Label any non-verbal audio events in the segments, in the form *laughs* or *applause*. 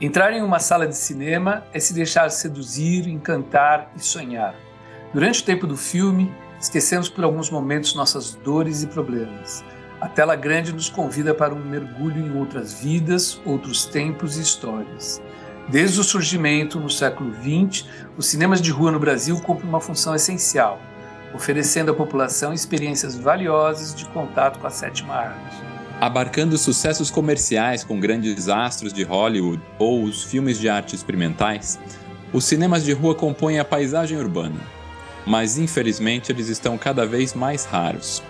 Entrar em uma sala de cinema é se deixar seduzir, encantar e sonhar. Durante o tempo do filme, esquecemos por alguns momentos nossas dores e problemas. A tela grande nos convida para um mergulho em outras vidas, outros tempos e histórias. Desde o surgimento, no século XX, os cinemas de rua no Brasil cumprem uma função essencial, oferecendo à população experiências valiosas de contato com a sétima arte. Abarcando sucessos comerciais com grandes astros de Hollywood ou os filmes de arte experimentais, os cinemas de rua compõem a paisagem urbana. Mas infelizmente eles estão cada vez mais raros.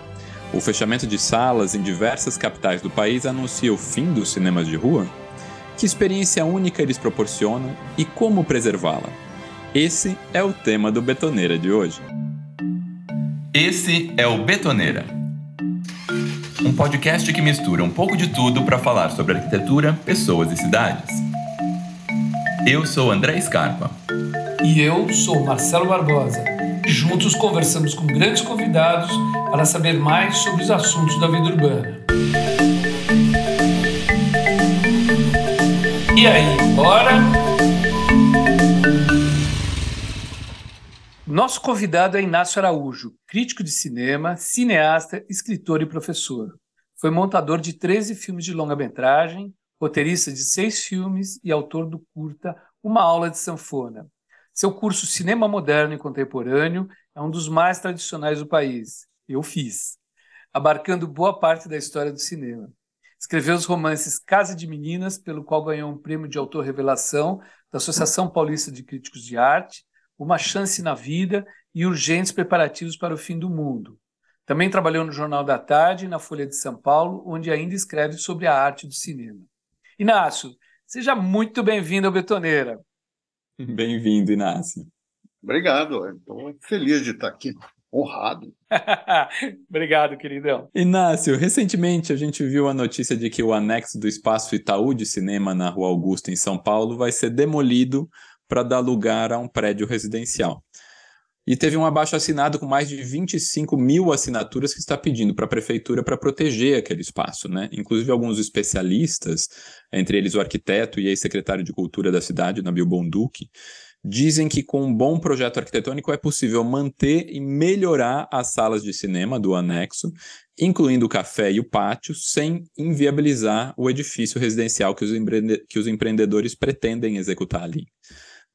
O fechamento de salas em diversas capitais do país anuncia o fim dos cinemas de rua? Que experiência única eles proporcionam e como preservá-la? Esse é o tema do Betoneira de hoje. Esse é o Betoneira um podcast que mistura um pouco de tudo para falar sobre arquitetura, pessoas e cidades. Eu sou André Scarpa. E eu sou Marcelo Barbosa. Juntos conversamos com grandes convidados para saber mais sobre os assuntos da vida urbana. E aí, bora? Nosso convidado é Inácio Araújo, crítico de cinema, cineasta, escritor e professor. Foi montador de 13 filmes de longa-metragem, roteirista de seis filmes e autor do curta Uma Aula de Sanfona. Seu curso Cinema Moderno e Contemporâneo é um dos mais tradicionais do país. Eu fiz, abarcando boa parte da história do cinema. Escreveu os romances Casa de Meninas, pelo qual ganhou um prêmio de autor revelação da Associação Paulista de Críticos de Arte, Uma Chance na Vida e Urgentes Preparativos para o Fim do Mundo. Também trabalhou no Jornal da Tarde e na Folha de São Paulo, onde ainda escreve sobre a arte do cinema. Inácio, seja muito bem-vindo ao Betoneira. *laughs* Bem-vindo, Inácio. Obrigado, estou feliz de estar aqui, honrado. *laughs* Obrigado, queridão. Inácio, recentemente a gente viu a notícia de que o anexo do Espaço Itaú de Cinema na Rua Augusta, em São Paulo, vai ser demolido para dar lugar a um prédio residencial. E teve um abaixo assinado com mais de 25 mil assinaturas que está pedindo para a prefeitura para proteger aquele espaço, né? Inclusive alguns especialistas, entre eles o arquiteto e ex-secretário de Cultura da cidade, Nabil Bonduque, dizem que com um bom projeto arquitetônico é possível manter e melhorar as salas de cinema do anexo, incluindo o café e o pátio, sem inviabilizar o edifício residencial que os, que os empreendedores pretendem executar ali.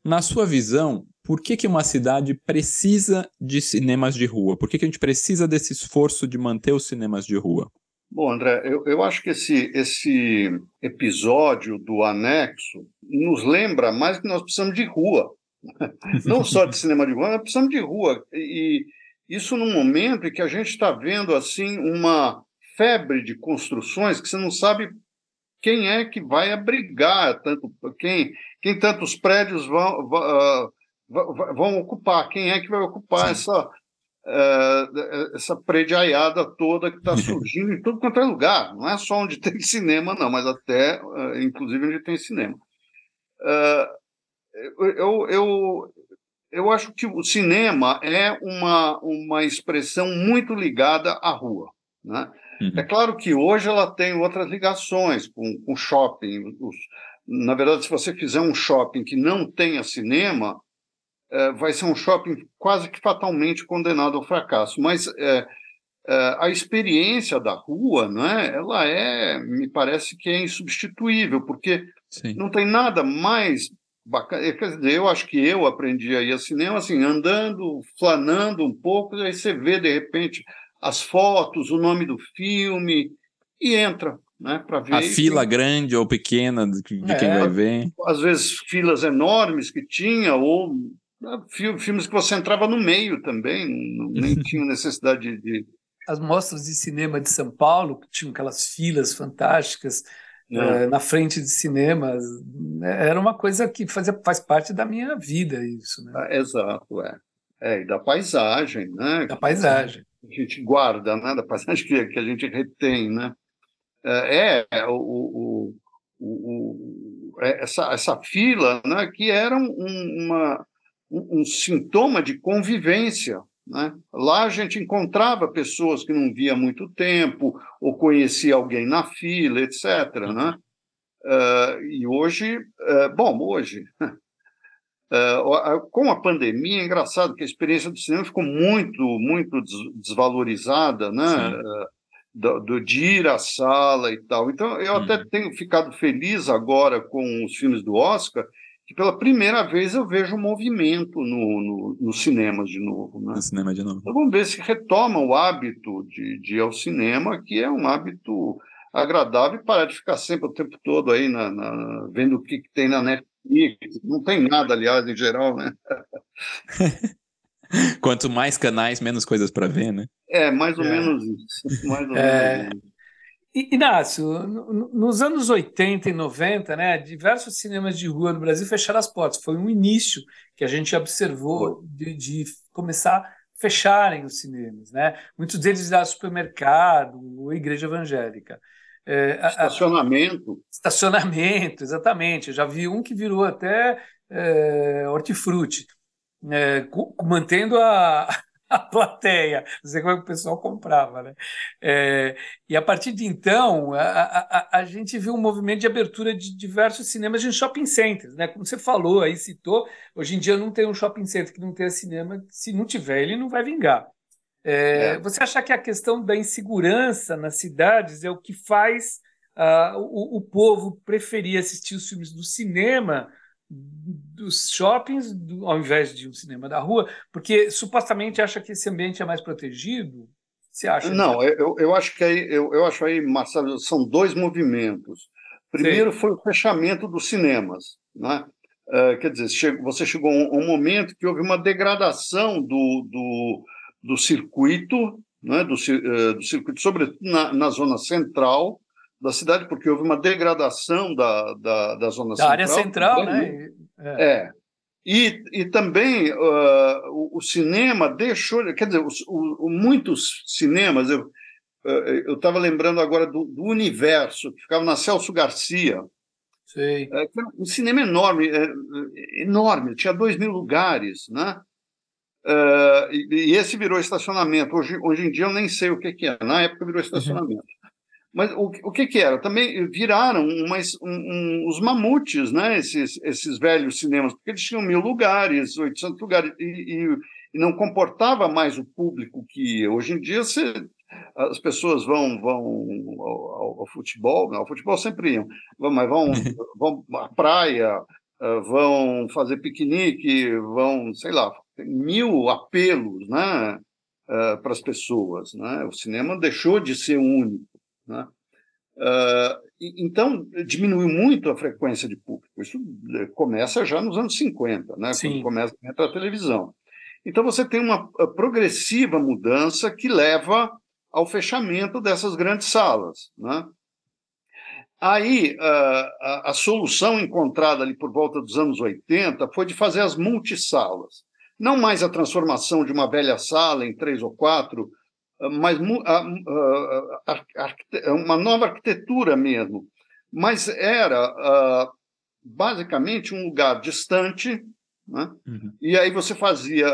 Na sua visão, por que, que uma cidade precisa de cinemas de rua? Por que, que a gente precisa desse esforço de manter os cinemas de rua? Bom, André, eu, eu acho que esse, esse episódio do anexo nos lembra mais que nós precisamos de rua. *laughs* Não só de cinema de rua, nós precisamos de rua. E isso num momento em que a gente está vendo assim uma febre de construções que você não sabe quem é que vai abrigar tanto quem quem tantos prédios vão, vão, vão ocupar, quem é que vai ocupar essa uh, essa prediaiada toda que está *laughs* surgindo em tudo quanto é lugar, não é só onde *laughs* tem cinema, não, mas até, uh, inclusive, onde tem cinema. Uh, eu, eu, eu acho que o cinema é uma, uma expressão muito ligada à rua. Né? Uhum. É claro que hoje ela tem outras ligações com, com shopping. Os, na verdade, se você fizer um shopping que não tenha cinema, é, vai ser um shopping quase que fatalmente condenado ao fracasso. Mas é, é, a experiência da rua, né, ela é, me parece que é insubstituível, porque Sim. não tem nada mais bacana. Quer dizer, eu acho que eu aprendi a ir ao cinema assim, andando, flanando um pouco, aí você vê de repente as fotos, o nome do filme, e entra. Né, para ver. A fila grande ou pequena de, de é, quem vai ver. Às vezes filas enormes que tinha, ou né, filmes que você entrava no meio também, nem *laughs* tinha necessidade de. As mostras de cinema de São Paulo, que tinham aquelas filas fantásticas é. na frente de cinemas, né, era uma coisa que fazia, faz parte da minha vida, isso. Né? Ah, exato, é. é. E da paisagem, né? Da paisagem a gente guarda, né, da passagem que, que a gente retém, né? É, é o, o, o, é, essa, essa fila, né, que era um, uma, um, um sintoma de convivência, né? Lá a gente encontrava pessoas que não via há muito tempo, ou conhecia alguém na fila, etc. Né? Uh, e hoje, uh, bom, hoje, *laughs* uh, com a pandemia, é engraçado que a experiência do cinema ficou muito, muito desvalorizada, né? Do, do, de ir à sala e tal. Então, eu até uhum. tenho ficado feliz agora com os filmes do Oscar, que pela primeira vez eu vejo movimento no, no, no cinema de novo. Né? No cinema de novo. Então, vamos ver se retoma o hábito de, de ir ao cinema, que é um hábito agradável e parar de ficar sempre o tempo todo aí na, na vendo o que, que, tem na Netflix. Não tem nada, aliás, em geral, né? *laughs* Quanto mais canais, menos coisas para ver, né? É, mais ou é. menos isso. Mais ou é... menos isso. Inácio, nos anos 80 e 90, né, diversos cinemas de rua no Brasil fecharam as portas. Foi um início que a gente observou de, de começar a fecharem os cinemas. Né? Muitos deles da supermercado ou igreja evangélica. É, estacionamento. A, estacionamento, exatamente. Eu já vi um que virou até é, hortifruti, é, mantendo a, *laughs* a plateia, não sei como é que o pessoal comprava. Né? É, e a partir de então, a, a, a, gente viu um movimento de abertura de diversos cinemas de shopping centers. Né? Como você falou, aí citou, hoje em dia não tem um shopping center que não tenha cinema, se não tiver, ele não vai vingar. É, é. Você acha que a questão da insegurança nas cidades é o que faz uh, o, o, povo preferir assistir os filmes do cinema dos shoppings do, ao invés de um cinema da rua? Porque supostamente acha que esse ambiente é mais protegido? Você acha? Não, eu, eu acho que aí, eu, eu acho aí, Marcelo, são dois movimentos. Primeiro Sim. foi o fechamento dos cinemas, né? Uh, quer dizer, você chegou a um, um momento que houve uma degradação do, do do circuito, né, do, uh, do circuito, sobretudo na, na, zona central da cidade, porque houve uma degradação da, da, da zona da central. Da área central, né? É. é. E, e também uh, o, o, cinema deixou, quer dizer, os, o, muitos cinemas, eu eu estava lembrando agora do, do, Universo, que ficava na Celso Garcia. Sei. É, um cinema enorme, é, enorme, tinha dois mil lugares, né? Uh, e, e, esse virou estacionamento. Hoje, hoje em dia eu nem sei o que, que é. Na época virou estacionamento. Uhum. Mas o, o que, que era? Também viraram umas, um, um, os mamutes, né? esses, esses velhos cinemas, porque eles tinham mil lugares, 800 lugares, e, e, e não comportava mais o público que. Hoje em dia você, as pessoas vão, vão ao, ao, futebol, não, ao futebol sempre iam, mas vão, *laughs* vão à praia, ah, vão fazer piquenique, vão, sei lá, mil apelos né, uh, para as pessoas. Né? O cinema deixou de ser único. Né? Uh, então, diminuiu muito a frequência de público. Isso eh, começa já nos anos 50, né, quando começa a entrar a televisão. Então, você tem uma progressiva mudança que leva ao fechamento dessas grandes salas. Né? Aí, a, a, solução encontrada ali por volta dos anos 80 foi de fazer as multisalas. Não mais a transformação de uma velha sala em três ou quatro, mas uma nova arquitetura mesmo. Mas era basicamente um lugar distante, né? Uhum. e aí você fazia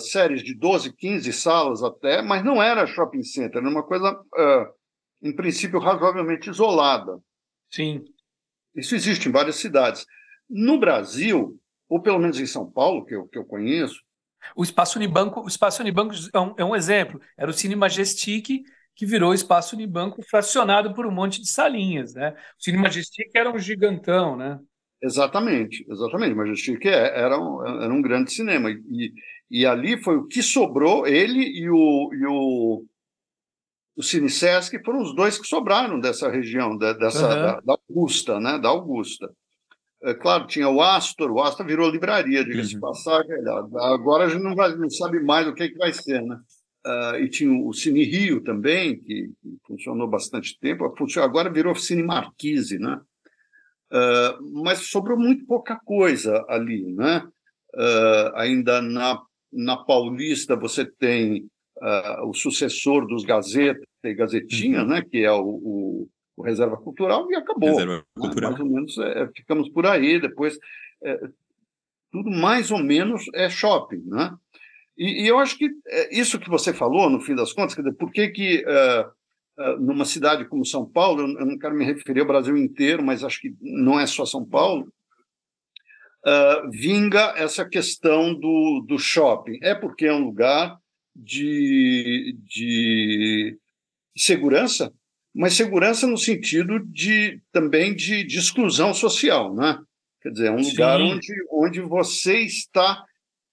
séries de 12, 15 salas até, mas não era shopping center, era uma coisa, em princípio, razoavelmente isolada. Sim. Isso existe em várias cidades. No Brasil, ou pelo menos em São Paulo, que eu, que eu conheço. O Espaço Unibanco, o Espaço Unibanco é um, é um exemplo. Era o Cine Majestic que virou o Espaço Unibanco fracionado por um monte de salinhas, né? O Cine Majestic era um gigantão, né? Exatamente, exatamente. O Majestic é, era um, era um grande cinema. E, e ali foi o que sobrou, ele e o, e o o Cine Sesc foram os dois que sobraram dessa região, dessa, uhum. da, da, Augusta, né? Da Augusta. É, claro, tinha o Astor, o Astor virou livraria, diga-se uhum. passagem. Agora a gente não, vai, não sabe mais o que, que vai ser, né? Uh, e tinha o Cine Rio também, que, que funcionou bastante tempo. Agora virou Cine Marquise, né? Uh, mas sobrou muito pouca coisa ali, né? Uh, ainda na, na Paulista você tem o sucessor dos Gazeta e Gazetinha, uhum. né, que é o, o, o, Reserva Cultural, e acabou. Reserva né? Cultural. Mais ou menos é, ficamos por aí, depois é, tudo mais ou menos é shopping, né? E, e, eu acho que é isso que você falou, no fim das contas, dizer, por que, que uh, numa cidade como São Paulo, eu não quero me referir ao Brasil inteiro, mas acho que não é só São Paulo, uh, vinga essa questão do, do shopping. É porque é um lugar de, de segurança, mas segurança no sentido de também de, de exclusão social, né? Quer dizer, é um Sim. lugar onde, onde você está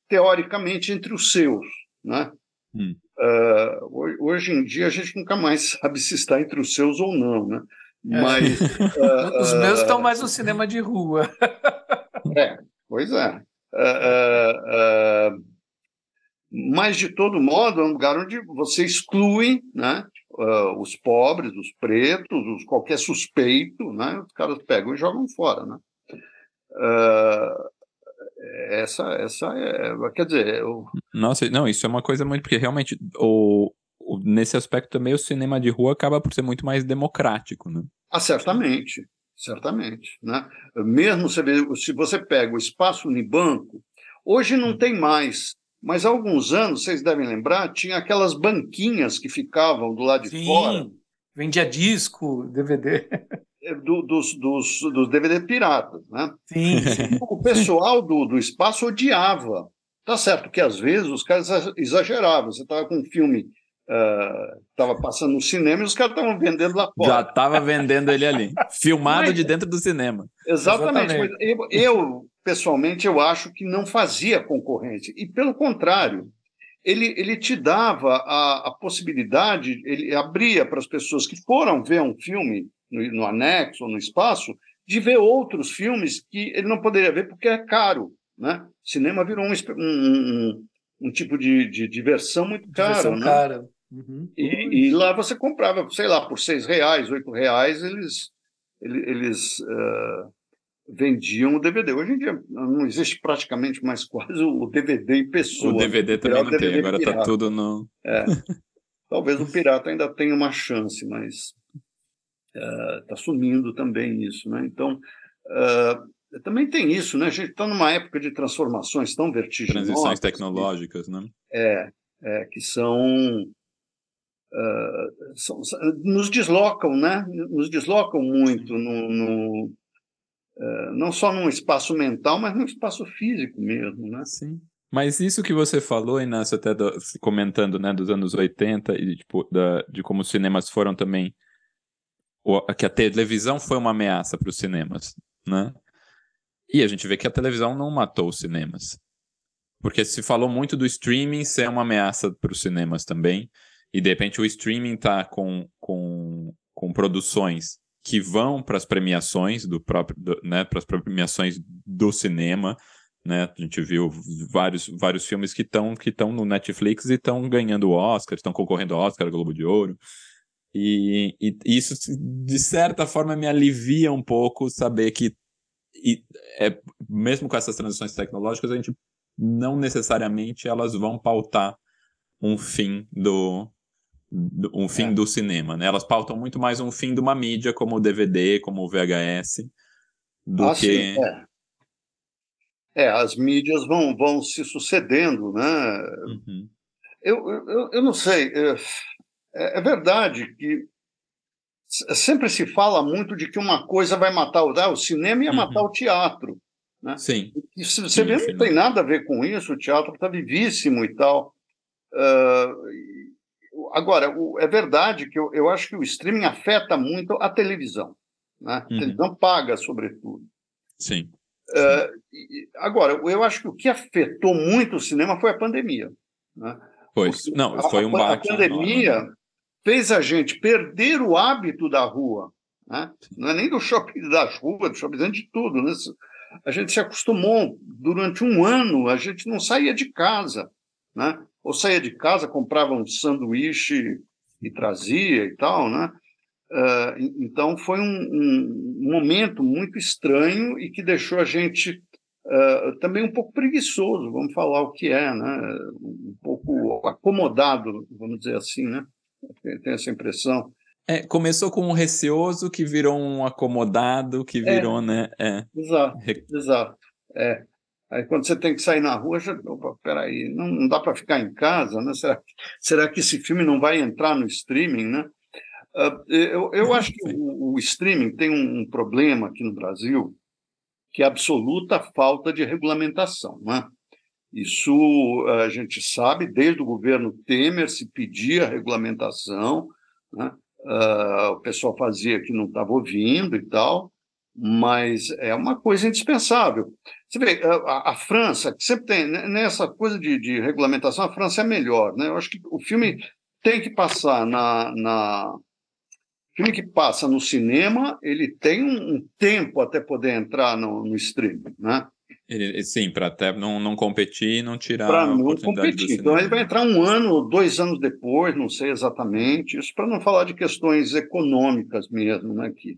teoricamente entre os seus, né? Hum. Uh, hoje em dia a gente nunca mais *laughs* sabe se está entre os seus ou não, né? É. Mas uh, *laughs* os meus estão mais no cinema de rua. *laughs* é, pois é. Uh, mas de todo modo é um lugar onde você exclui, né? Os pobres, os pretos, os, qualquer suspeito, né? Os caras pegam e jogam fora, né? essa, essa é, quer dizer, eu... nossa, não, isso é uma coisa muito porque realmente o, o, nesse aspecto também o cinema de rua acaba por ser muito mais democrático, né? Ah, certamente, certamente, né? Mesmo se, se você pega o espaço Unibanco, hoje não hum. tem mais, mas há alguns anos, vocês devem lembrar, tinha aquelas banquinhas que ficavam do lado de Sim, fora. Vendia disco, DVD. É, do, dos, dos, dos DVD piratas, né? Sim, sim. O pessoal do, do espaço odiava. Tá certo que às vezes os caras exageravam. Você estava com um filme estava uh, passando no cinema e os caras estavam vendendo lá fora. Já estava vendendo ele ali, *laughs* filmado mas, de dentro do cinema. Exatamente. exatamente. Eu, eu, pessoalmente, eu acho que não fazia concorrência. E, pelo contrário, ele, ele te dava a, a possibilidade, ele abria para as pessoas que foram ver um filme no, no anexo ou no espaço, de ver outros filmes que ele não poderia ver porque é caro. Né? Cinema virou um, um, um tipo de, de diversão muito caro. né? cara. Uhum. E, e, lá você comprava, sei lá, por seis reais, oito reais, eles, eles uh, vendiam o DVD. Hoje em dia não existe praticamente mais *laughs* quase o DVD em pessoa. O DVD também não tem, agora está tudo no... É. Talvez o pirata ainda tenha uma chance, mas está uh, sumindo também isso. Né? Então, uh, também tem isso, né? A gente está numa época de transformações tão vertiginosas. Transições tecnológicas, que, né? É, é, que são, uh, são, nos deslocam, né? Nos deslocam muito no, no não só num espaço mental, mas num espaço físico mesmo, né? Sim. Mas isso que você falou, Inácio, até do, comentando, né, dos anos 80 e tipo, da, de como os cinemas foram também que a televisão foi uma ameaça para os cinemas, né? E a gente vê que a televisão não matou os cinemas. Porque se falou muito do streaming ser uma ameaça para os cinemas também, e de repente o streaming está com, com, com produções que vão para as premiações do próprio, do, né, para as premiações do cinema, né? A gente viu vários, vários filmes que estão que estão no Netflix e estão ganhando Oscar, estão concorrendo ao Oscar, Globo de Ouro. E, e, isso, de certa forma, me alivia um pouco saber que, e, é, mesmo com essas transições tecnológicas, a gente não necessariamente elas vão pautar um fim do um fim é. do cinema, né? Elas pautam muito mais um fim de uma mídia como o DVD, como o VHS, do ah, que sim, é. é. as mídias vão, vão se sucedendo, né? Uhum. Eu, eu, eu não sei. Eu é, é verdade que sempre se fala muito de que uma coisa vai matar o, ah, o cinema ia uhum. matar o teatro. Né? Sim. E se você vê, não tem nada a ver com isso, o teatro está vivíssimo e tal. Uh, agora, o, é verdade que eu, eu acho que o streaming afeta muito a televisão. Né? A uhum. televisão paga, sobretudo. Sim. Uh, agora, eu acho que o que afetou muito o cinema foi a pandemia. Né? Pois, Porque não, foi um bate. A pandemia fez a gente perder o hábito da rua. Né? Não é nem do shopping das ruas, do shopping de tudo. Né? A gente se acostumou durante um ano, a gente não saía de casa. Né? Ou saía de casa, comprava um sanduíche e trazia e tal. Né? Uh, então foi um, um, momento muito estranho e que deixou a gente uh, também um pouco preguiçoso, vamos falar o que é, né? um pouco acomodado, vamos dizer assim, né? Tem essa impressão. É, começou com um receoso que virou um acomodado, que é. virou, é, né? É. Exato, exato. É. Aí quando você tem que sair na rua, já, opa, peraí, não, não dá para ficar em casa, né? Será, será que esse filme não vai entrar no streaming, né? Uh, eu, eu acho que *laughs* o, o streaming tem um, um, problema aqui no Brasil, que é a absoluta falta de regulamentação. Né? Isso a gente sabe, desde o governo Temer se pedia regulamentação, né? uh, o pessoal fazia que não estava ouvindo e tal, mas é uma coisa indispensável. Você vê, a, a, França, que sempre tem, né, nessa coisa de, de, regulamentação, a França é melhor. Né? Eu acho que o filme tem que passar na. na o filme que passa no cinema, ele tem um, um tempo até poder entrar no, no streaming. Né? Ele, sim, para até não, não competir e não tirar Para não competir. Então ele vai entrar um ano, dois anos depois, não sei exatamente. Isso para não falar de questões econômicas mesmo, né? Que,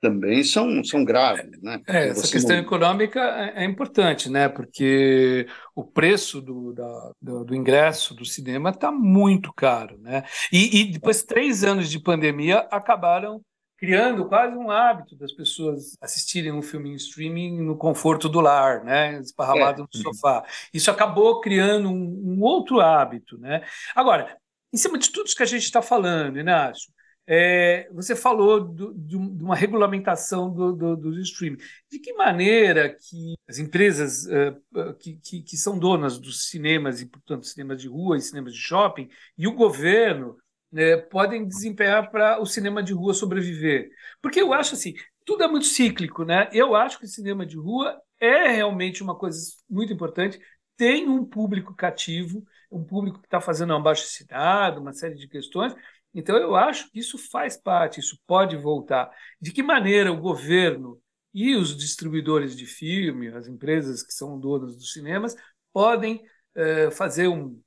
também são, são graves. Né? É, essa questão não... econômica é, é, importante, né? porque o preço do, da, do, do ingresso do cinema está muito caro. Né? E, e depois, três anos de pandemia acabaram criando quase um hábito das pessoas assistirem um filme em streaming no conforto do lar, né, esparramado é. no sofá. Isso acabou criando um, um, outro hábito, né? Agora, em cima de tudo isso que a gente está falando, Inácio, é, você falou do, de uma regulamentação do, do, do, streaming. De que maneira que as empresas uh, que, que, que, são donas dos cinemas, e portanto cinemas de rua e cinemas de shopping, e o governo né, podem desempenhar para o cinema de rua sobreviver? Porque eu acho assim, tudo é muito cíclico, né? Eu acho que o cinema de rua é realmente uma coisa muito importante, tem um público cativo, um público que está fazendo um abaixo assinado, uma série de questões, então, eu acho que isso faz parte, isso pode voltar. De que maneira o governo e os distribuidores de filme, as empresas que são donas dos cinemas, podem eh, fazer um,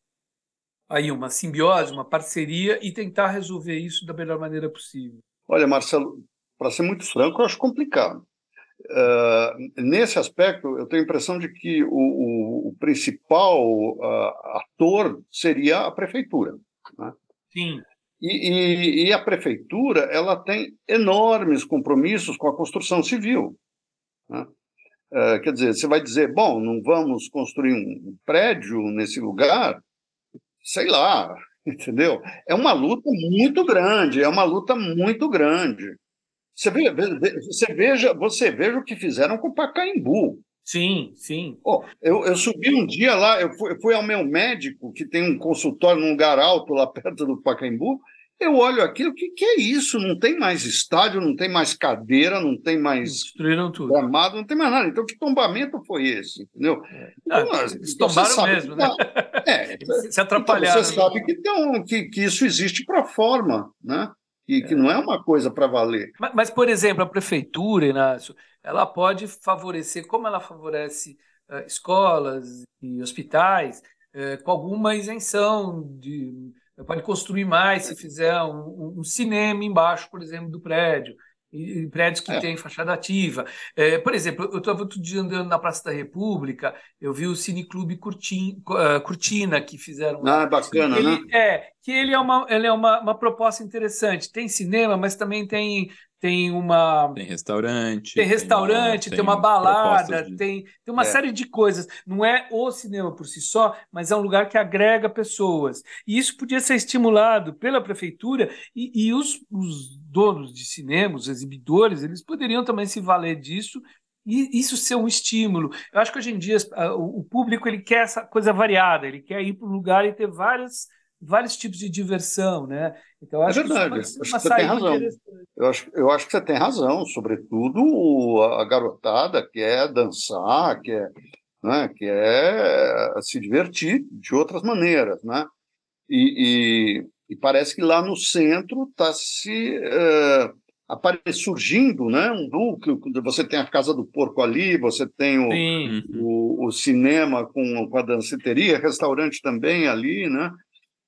aí uma simbiose, uma parceria e tentar resolver isso da melhor maneira possível? Olha, Marcelo, para ser muito franco, eu acho complicado. Uh, nesse aspecto, eu tenho a impressão de que o, o, o principal uh, ator seria a prefeitura. Né? Sim. E, e, e, a prefeitura ela tem enormes compromissos com a construção civil. Né? É, quer dizer, você vai dizer, bom, não vamos construir um prédio nesse lugar? Sei lá, *laughs* entendeu? É uma luta muito grande, é uma luta muito grande. Você, veja, você veja, você veja o que fizeram com o Pacaembu. Sim, sim. Oh, eu, eu subi um dia lá, eu fui, eu fui, ao meu médico, que tem um consultório num lugar alto lá perto do Pacaembu, eu olho aquilo, o que, que é isso? Não tem mais estádio, não tem mais cadeira, não tem mais Destruíram tudo. gramado, não tem mais nada. Então, que tombamento foi esse? Entendeu? É. Então, ah, então, tombaram mesmo, né? É, *laughs* se atrapalharam. Então você sabe que, então, que, que isso existe para forma, né? E que é. não é uma coisa para valer. Mas, mas, por exemplo, a prefeitura, Inácio, ela pode favorecer, como ela favorece uh, escolas e hospitais, uh, com alguma isenção de pode construir mais se fizer um, um cinema embaixo, por exemplo, do prédio prédios que é. têm fachada ativa. É, por exemplo, eu estava outro dia andando na Praça da República, eu vi o Cineclube Curtin, Curtina, que fizeram. Ah, bacana, ele, né? É, que ele é, uma, ele é uma, uma proposta interessante. Tem cinema, mas também tem tem uma. Tem restaurante. Tem restaurante, tem, uma, tem uma balada, de... tem, tem uma é. série de coisas. Não é o cinema por si só, mas é um lugar que agrega pessoas. E isso podia ser estimulado pela prefeitura e, e os, os donos de cinema, os exibidores, eles poderiam também se valer disso e isso ser um estímulo. Eu acho que hoje em dia o público ele quer essa coisa variada, ele quer ir para um lugar e ter várias vários tipos de diversão, né? Então acho é verdade. que isso acho que você tem razão. Eu acho, eu acho que você tem razão, sobretudo a garotada quer dançar, quer, né, quer se divertir de outras maneiras, né? E, e, e parece que lá no centro está se uh, surgindo, né, um núcleo. Você tem a casa do porco ali, você tem o, o, o, cinema com, com a danceteria, restaurante também ali, né?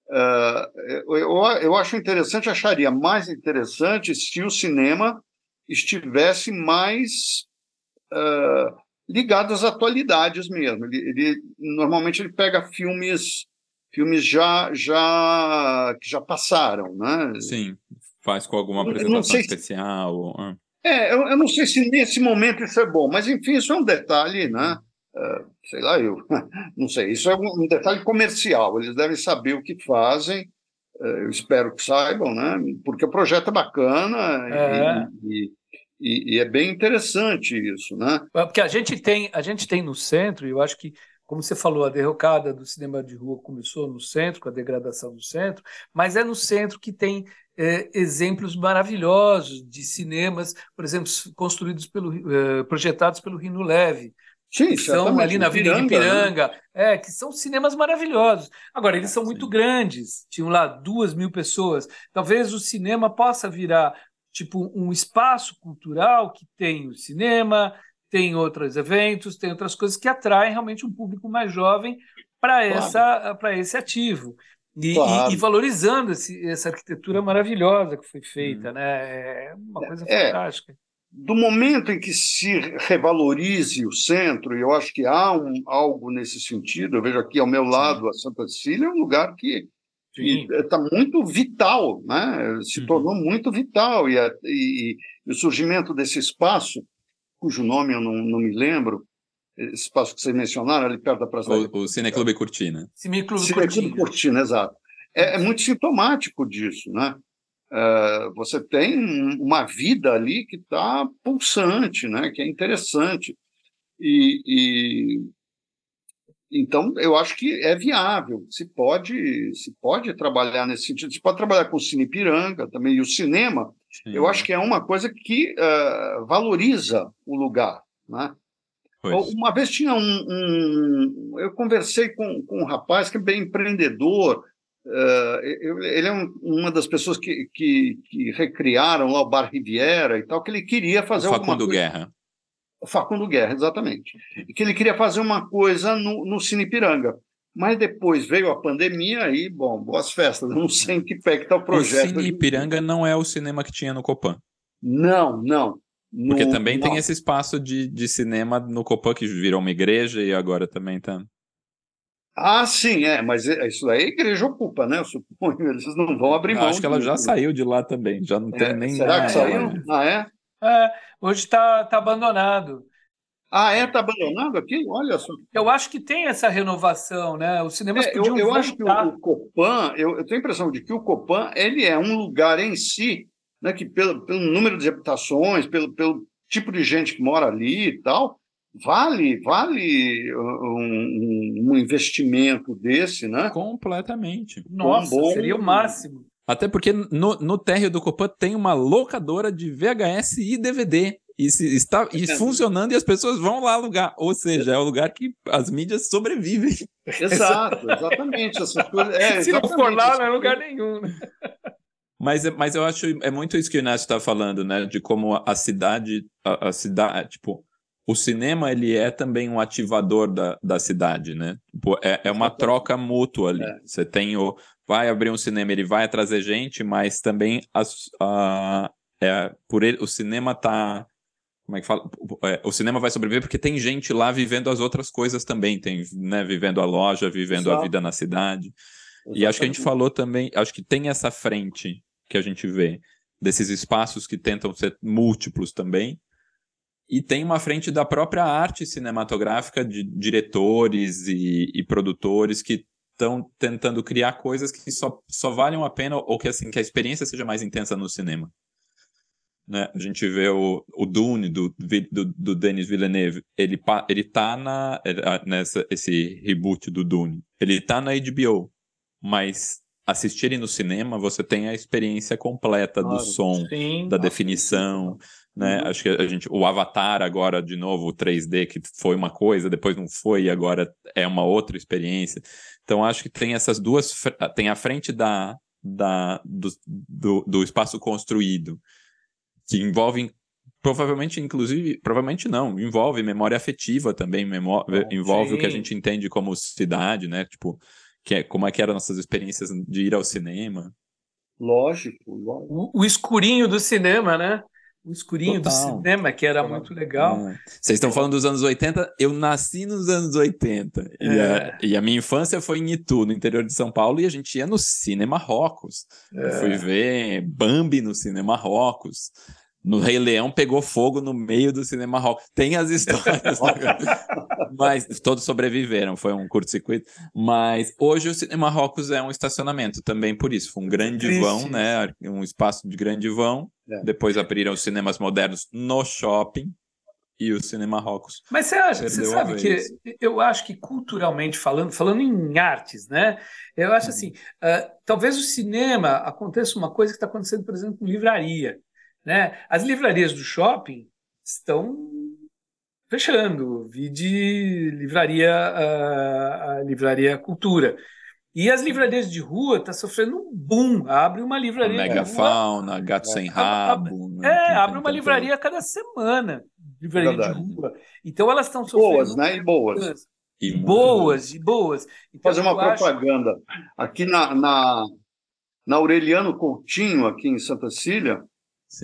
Uh, eu, eu acho interessante, acharia mais interessante se o cinema estivesse mais uh, ligado às atualidades mesmo. Ele, ele, normalmente ele pega filmes filmes já já que já passaram, né? Sim, faz com alguma apresentação especial. Se, é, eu, eu, não sei se nesse momento isso é bom, mas enfim, isso é um detalhe, né? Uh, sei lá, eu *laughs* não sei, isso é um detalhe comercial, eles devem saber o que fazem, eu espero que saibam, né? Porque o projeto é bacana é. E, e, e, é bem interessante isso, né? Porque a gente tem, a gente tem no centro, e eu acho que como você falou, a derrocada do cinema de rua começou no centro, com a degradação do centro, mas é no centro que tem é, exemplos maravilhosos de cinemas, por exemplo, construídos pelo, é, projetados pelo Rino Leve, Sim, que são ali na Avenida Ipiranga, né? é, que são cinemas maravilhosos. Agora, eles são Sim. muito grandes, tinham lá duas mil pessoas. Talvez o cinema possa virar tipo um espaço cultural que tem o cinema, tem outros eventos, tem outras coisas que atraem realmente um público mais jovem para essa para esse ativo. E, claro. e, e valorizando esse, essa arquitetura maravilhosa que foi feita, hum. né? É uma coisa é, fantástica. Do momento em que se revalorize o centro, e eu acho que há um, algo nesse sentido, eu vejo aqui ao meu lado Sim. a Santa Cecília, é um lugar que está muito vital, né? se uhum. tornou muito vital, e, a, e, e, o surgimento desse espaço, cujo nome eu não, não me lembro, esse espaço que vocês mencionaram, ali perto da Praça o, da... O Cineclube Cortina. Cineclube Cine Cortina. Cortina, exato. É, é, muito sintomático disso, né? É, você tem uma vida ali que está pulsante, né? Que é interessante. E, e, então eu acho que é viável. Se pode, se pode trabalhar nesse sentido. Se pode trabalhar com o Cine Piranga também e o cinema. Sim. Eu acho que é uma coisa que uh, valoriza o lugar, né? Pois. Uma vez tinha um, um, Eu conversei com, com um rapaz que é bem empreendedor. Uh, ele é um, uma das pessoas que, que, que, recriaram lá o Bar Riviera e tal, que ele queria fazer o Facundo alguma coisa... Guerra. O Facundo Guerra, exatamente. E que ele queria fazer uma coisa no, no Cine Piranga. Mas depois veio a pandemia e, bom, boas festas. não sei em que pé que está o projeto. O Cine Ipiranga não é o cinema que tinha no Copan. Não, não. Porque também tem esse espaço de, de cinema no Copan que virou uma igreja e agora também tá. Ah, sim, é, mas é, isso aí a igreja ocupa, né? Eu suponho, eles não vão abrir mão. Acho que ela já saiu de lá também, já não tem é, nem. Será que saiu? Ah, é? é hoje está tá abandonado. Ah, é? Está abandonado aqui? Olha só. Eu acho que tem essa renovação, né? Os cinemas é, Eu, eu acho que o, o Copan, eu, eu tenho a impressão de que o Copan ele é um lugar em si né, que pelo, pelo número de habitações, pelo, pelo tipo de gente que mora ali e tal, vale vale um, um investimento desse, né? Completamente. Nossa, bom... seria o máximo. Até porque no, no térreo do Copan tem uma locadora de VHS e DVD. E se está e funcionando e as pessoas vão lá alugar. Ou seja, é o lugar que as mídias sobrevivem. *laughs* Exato, exatamente. Essas coisas, é, se não for lá, não é lugar nenhum. Né? Mas, mas eu acho é muito isso que o Inácio está falando, né? De como a cidade, a, a, cidade, tipo, o cinema ele é também um ativador da, da cidade, né? É, é uma troca mútua ali. É. Você tem o vai abrir um cinema, ele vai trazer gente, mas também as, a, é, por ele, o cinema tá como é que fala? É, o cinema vai sobreviver porque tem gente lá vivendo as outras coisas também, tem, né, vivendo a loja, vivendo Exato. a vida na cidade. Exatamente. E acho que a gente falou também, acho que tem essa frente que a gente vê desses espaços que tentam ser múltiplos também. E tem uma frente da própria arte cinematográfica de diretores e, e produtores que estão tentando criar coisas que só, só valham a pena ou que assim que a experiência seja mais intensa no cinema. Né? A gente vê o, o Dune do, do, do Denis Villeneuve, ele, ele tá na, nessa, esse reboot do Dune, ele tá na HBO, mas assistirem no cinema, você tem a experiência completa claro, do som, sim, da definição, né? Uhum. Acho que a gente, o Avatar agora de novo, o 3D que foi uma coisa, depois não foi e agora é uma outra experiência. Então acho que tem essas duas, tem a frente da, da do, do, do espaço construído que envolve provavelmente, inclusive, provavelmente não, envolve memória afetiva também, envolve sim. o que a gente entende como cidade, né? Tipo, que é, como é que eram nossas experiências de ir ao cinema. Lógico, lógico. O, o escurinho do cinema, né? O escurinho Total. do cinema, que era muito legal. É. Vocês estão falando dos anos 80, eu nasci nos anos 80. É. E, a, e, a, minha infância foi em Itu, no interior de São Paulo, e a gente ia no Cinema Rocos. É. Fui ver Bambi no Cinema Rocos. no Rei Leão pegou fogo no meio do cinema hall. Tem as histórias, *laughs* mas todos sobreviveram, foi um curto-circuito. Mas hoje o cinema Rocos é um estacionamento também por isso. Foi um grande Triste. vão, né? Um espaço de grande vão. É. Depois abriram os cinemas modernos no shopping e o cinema Rocos. Mas você acha, você sabe que eu acho que culturalmente falando, falando em artes, né? Eu acho assim, uh, talvez o cinema aconteça uma coisa que está acontecendo, por exemplo, com livraria. Né? As livrarias do shopping estão fechando, vi de livraria, a livraria Cultura. E as livrarias de rua estão tá sofrendo um boom. Abre uma livraria. Megafauna, Gato é. Sem Rabo. Né? É, abre uma livraria a cada semana. Livraria é de rua. Então elas estão sofrendo. Boas, né? E boas. E boas, e boas. Então, Fazer uma propaganda. Acho... Aqui na, na, na Aureliano Coutinho, aqui em Santa Cília,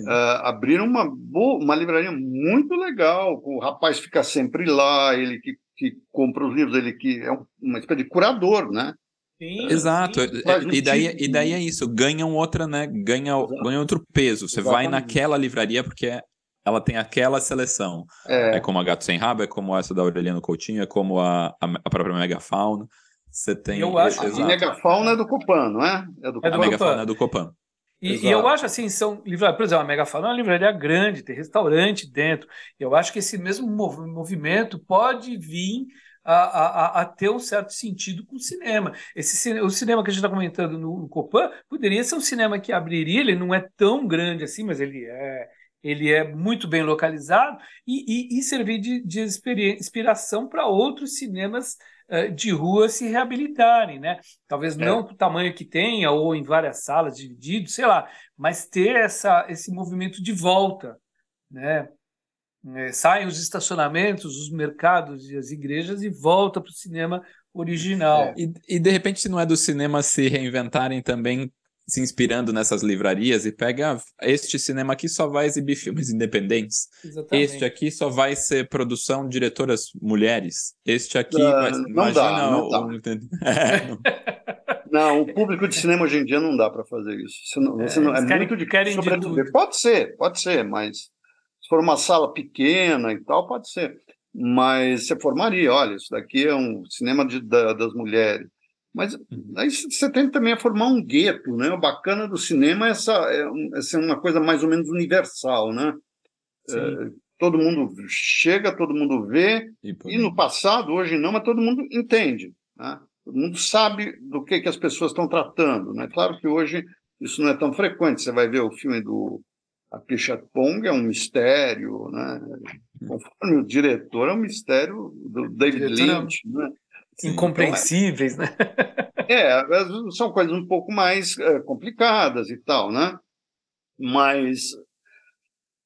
Uh, abriram uma, boa, uma livraria muito legal. O rapaz fica sempre lá, ele que, que compra os livros, ele que é uma espécie de curador, né? Sim, Exato. Sim. E, daí, e daí é isso, ganham outra, né? Ganha, ganha outro peso. Você Exatamente. vai naquela livraria porque ela tem aquela seleção. É. é como a Gato Sem Rabo, é como essa da Aureliano Coutinho, é como a, a, a própria Megafauna. Você tem. Eu acho que a Megafauna é do Copan, não é? É do Copan. A Megafauna é do Copan. E, e, eu acho assim, são livrarias, por exemplo, a Megafauna é uma livraria grande, tem restaurante dentro. Eu acho que esse mesmo movimento pode vir a, a, a, ter um certo sentido com o cinema. Esse, o cinema que a gente está comentando no, no, Copan poderia ser um cinema que abriria, ele não é tão grande assim, mas ele é, ele é muito bem localizado e, e, e servir de, de inspiração para outros cinemas eh, de rua se reabilitarem, né? Talvez é. não com o tamanho que tenha ou em várias salas divididos, sei lá, mas ter essa, esse movimento de volta, né? É, saem os estacionamentos, os mercados e as igrejas e volta para o cinema original. É. E, e de repente, se não é do cinema se reinventarem também se inspirando nessas livrarias e pega este cinema aqui só vai exibir filmes independentes. Exatamente. Este aqui só vai ser produção de diretoras mulheres. Este aqui uh, vai, não imagina dá, não, dá. O... *laughs* É, não. não. o público de cinema hoje em dia não dá para fazer isso. Você não, você é, não, é querem, muito difícil sobreviver. Pode ser, pode ser, mas for uma sala pequena e tal, pode ser. Mas você formaria, olha, isso daqui é um cinema de, da, das mulheres mas uhum. aí você tenta também a formar um gueto, né? O bacana do cinema é essa, é, é uma coisa mais ou menos universal, né? É, todo mundo chega, todo mundo vê, e, e, no passado, hoje não, mas todo mundo entende, né? Todo mundo sabe do que, que as pessoas estão tratando, né? Claro que hoje isso não é tão frequente. Você vai ver o filme do Apichat Pong, é um mistério, né? Uhum. Conforme o diretor, é um mistério do David Lynch, né? incompreensíveis, né? *laughs* É, são coisas um pouco mais é, complicadas e tal, né? Mas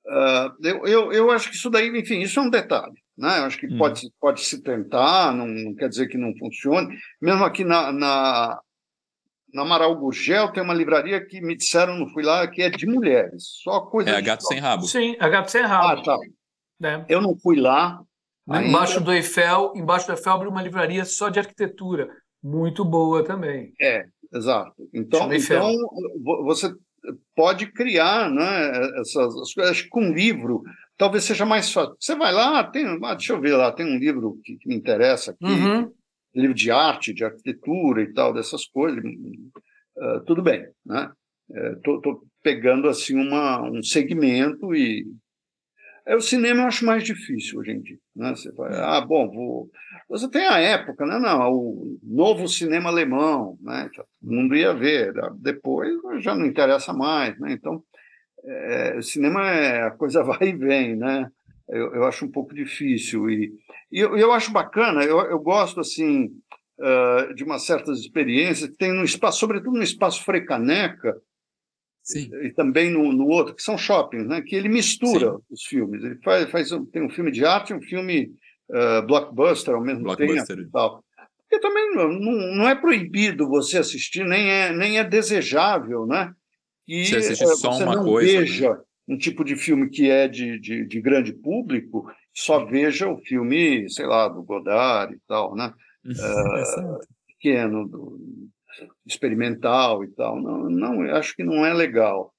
uh, eu, eu, eu acho que isso daí, enfim, isso é um detalhe. Né? Eu acho que hum. pode, pode se tentar, não, não, quer dizer que não funcione. Mesmo aqui na, na, na Amaral Gurgel tem uma livraria que me disseram, não fui lá, que é de mulheres, só coisa. É a Gato Sem Rabo. Sim, a Gato Sem Rabo. Ah, tá. É. Eu não fui lá, Ainda... Embaixo do Eiffel, embaixo do Eiffel abre uma livraria só de arquitetura, muito boa também. É, exato. Então, então você pode criar, né, essas coisas. Acho que com um livro talvez seja mais fácil. Você vai lá, tem, ah, deixa eu ver lá, tem um livro que, que me interessa aqui, uhum. Livro de arte, de arquitetura e tal, dessas coisas. Uh, tudo bem, né? Estou é, pegando assim uma, um segmento e é, o cinema eu acho mais difícil hoje em dia. Né? Você vai, ah, bom, vou... você tem a época, né? Não, o novo cinema alemão, né? Todo mundo ia ver. Depois já não interessa mais, né? Então, é, o cinema é a coisa *laughs* vai e vem, né? Eu, eu acho um pouco difícil e, e eu, eu acho bacana. Eu, eu gosto assim uh, de umas certas experiências que tem no espaço, sobretudo no espaço Frecaneca, Sim. e também no, no, outro, que são shoppings, né? que ele mistura Sim. os filmes. Ele faz, faz tem um filme de arte e um filme uh, blockbuster ao mesmo blockbuster. tempo. Tal. Porque também não, não, é proibido você assistir, nem é, nem é desejável né? que você, assiste uh, só você uma não coisa, né? veja né? um tipo de filme que é de, de, de, grande público, só veja o filme, sei lá, do Godard e tal, né? Uh, pequeno, do, experimental e tal. Não, não acho que não é legal.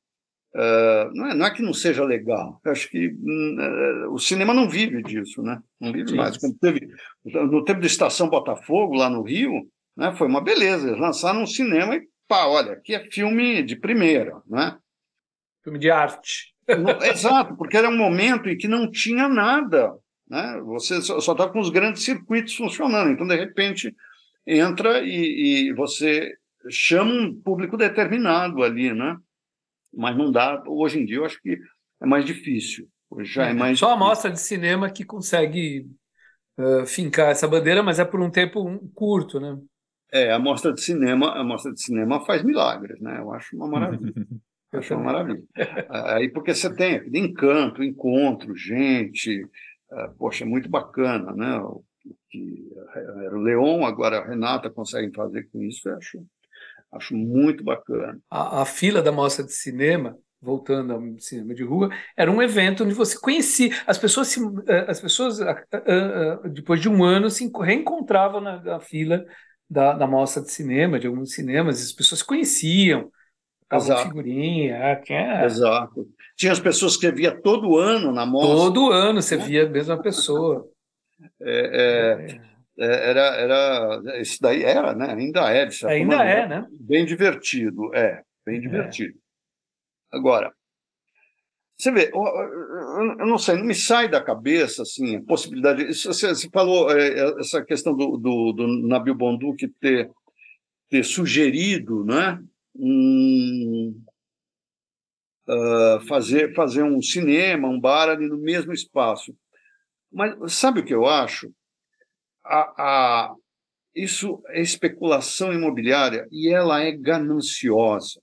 Uh, não, é, não, é, que não seja legal, acho que uh, o cinema não vive disso, né? Não vive Sim. mais. Quando teve, no tempo de Estação Botafogo, lá no Rio, né, foi uma beleza. Eles lançaram um cinema e, pá, olha, aqui é filme de primeira, né? Filme de arte. Exato, porque era um momento em que não tinha nada, né? Você só estava com os grandes circuitos funcionando, então, de repente, entra e, e você chama um público determinado ali, né? Mas não dá, hoje em dia eu acho que é mais difícil. Hoje já é, é mais Só a mostra de cinema que consegue uh, fincar essa bandeira, mas é por um tempo curto, né? É, a mostra de cinema, a mostra de cinema faz milagres, né? Eu acho uma maravilha. *laughs* Acho uma maravilha. Aí porque você tem encanto, encontro, gente, uh, poxa, é muito bacana, né? O que era o Leon, agora a Renata conseguem fazer com isso, eu acho Acho muito bacana. A, a, fila da mostra de cinema, voltando ao cinema de rua, era um evento onde você conhecia as pessoas. Se, eh, as pessoas eh, eh, depois de um ano se reencontravam na, na fila da, da mostra de cinema, de alguns cinemas, as pessoas se conheciam. Exato. figurinha. Ah, é... Exato. Tinha as pessoas que via todo ano na mostra. Todo ano você via a mesma pessoa. É, é, é. É, era, era isso daí era, né? Ainda é, de ainda maneira, é, né? Bem divertido, é, bem é. divertido. Agora, você vê, eu não sei, não me sai da cabeça assim a possibilidade. Você, você falou é, essa questão do, do, do Nabil Bonduque ter, ter sugerido, né? Um, uh, fazer, fazer um cinema, um bar ali no mesmo espaço. Mas sabe o que eu acho? a, a, isso é especulação imobiliária e ela é gananciosa.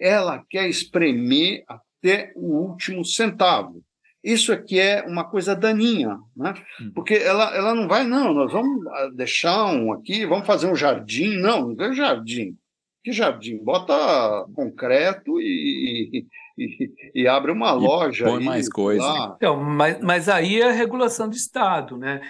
Ela quer espremer até o último centavo. Isso aqui é uma coisa daninha, né? Uhum. porque ela, ela não vai, não, nós vamos ah, deixar um aqui, vamos fazer um jardim. Não, não é jardim. Que jardim? Bota concreto e, e, e abre uma e loja. Põe aí, mais coisa. Então, mas, mas aí é a regulação do Estado, né?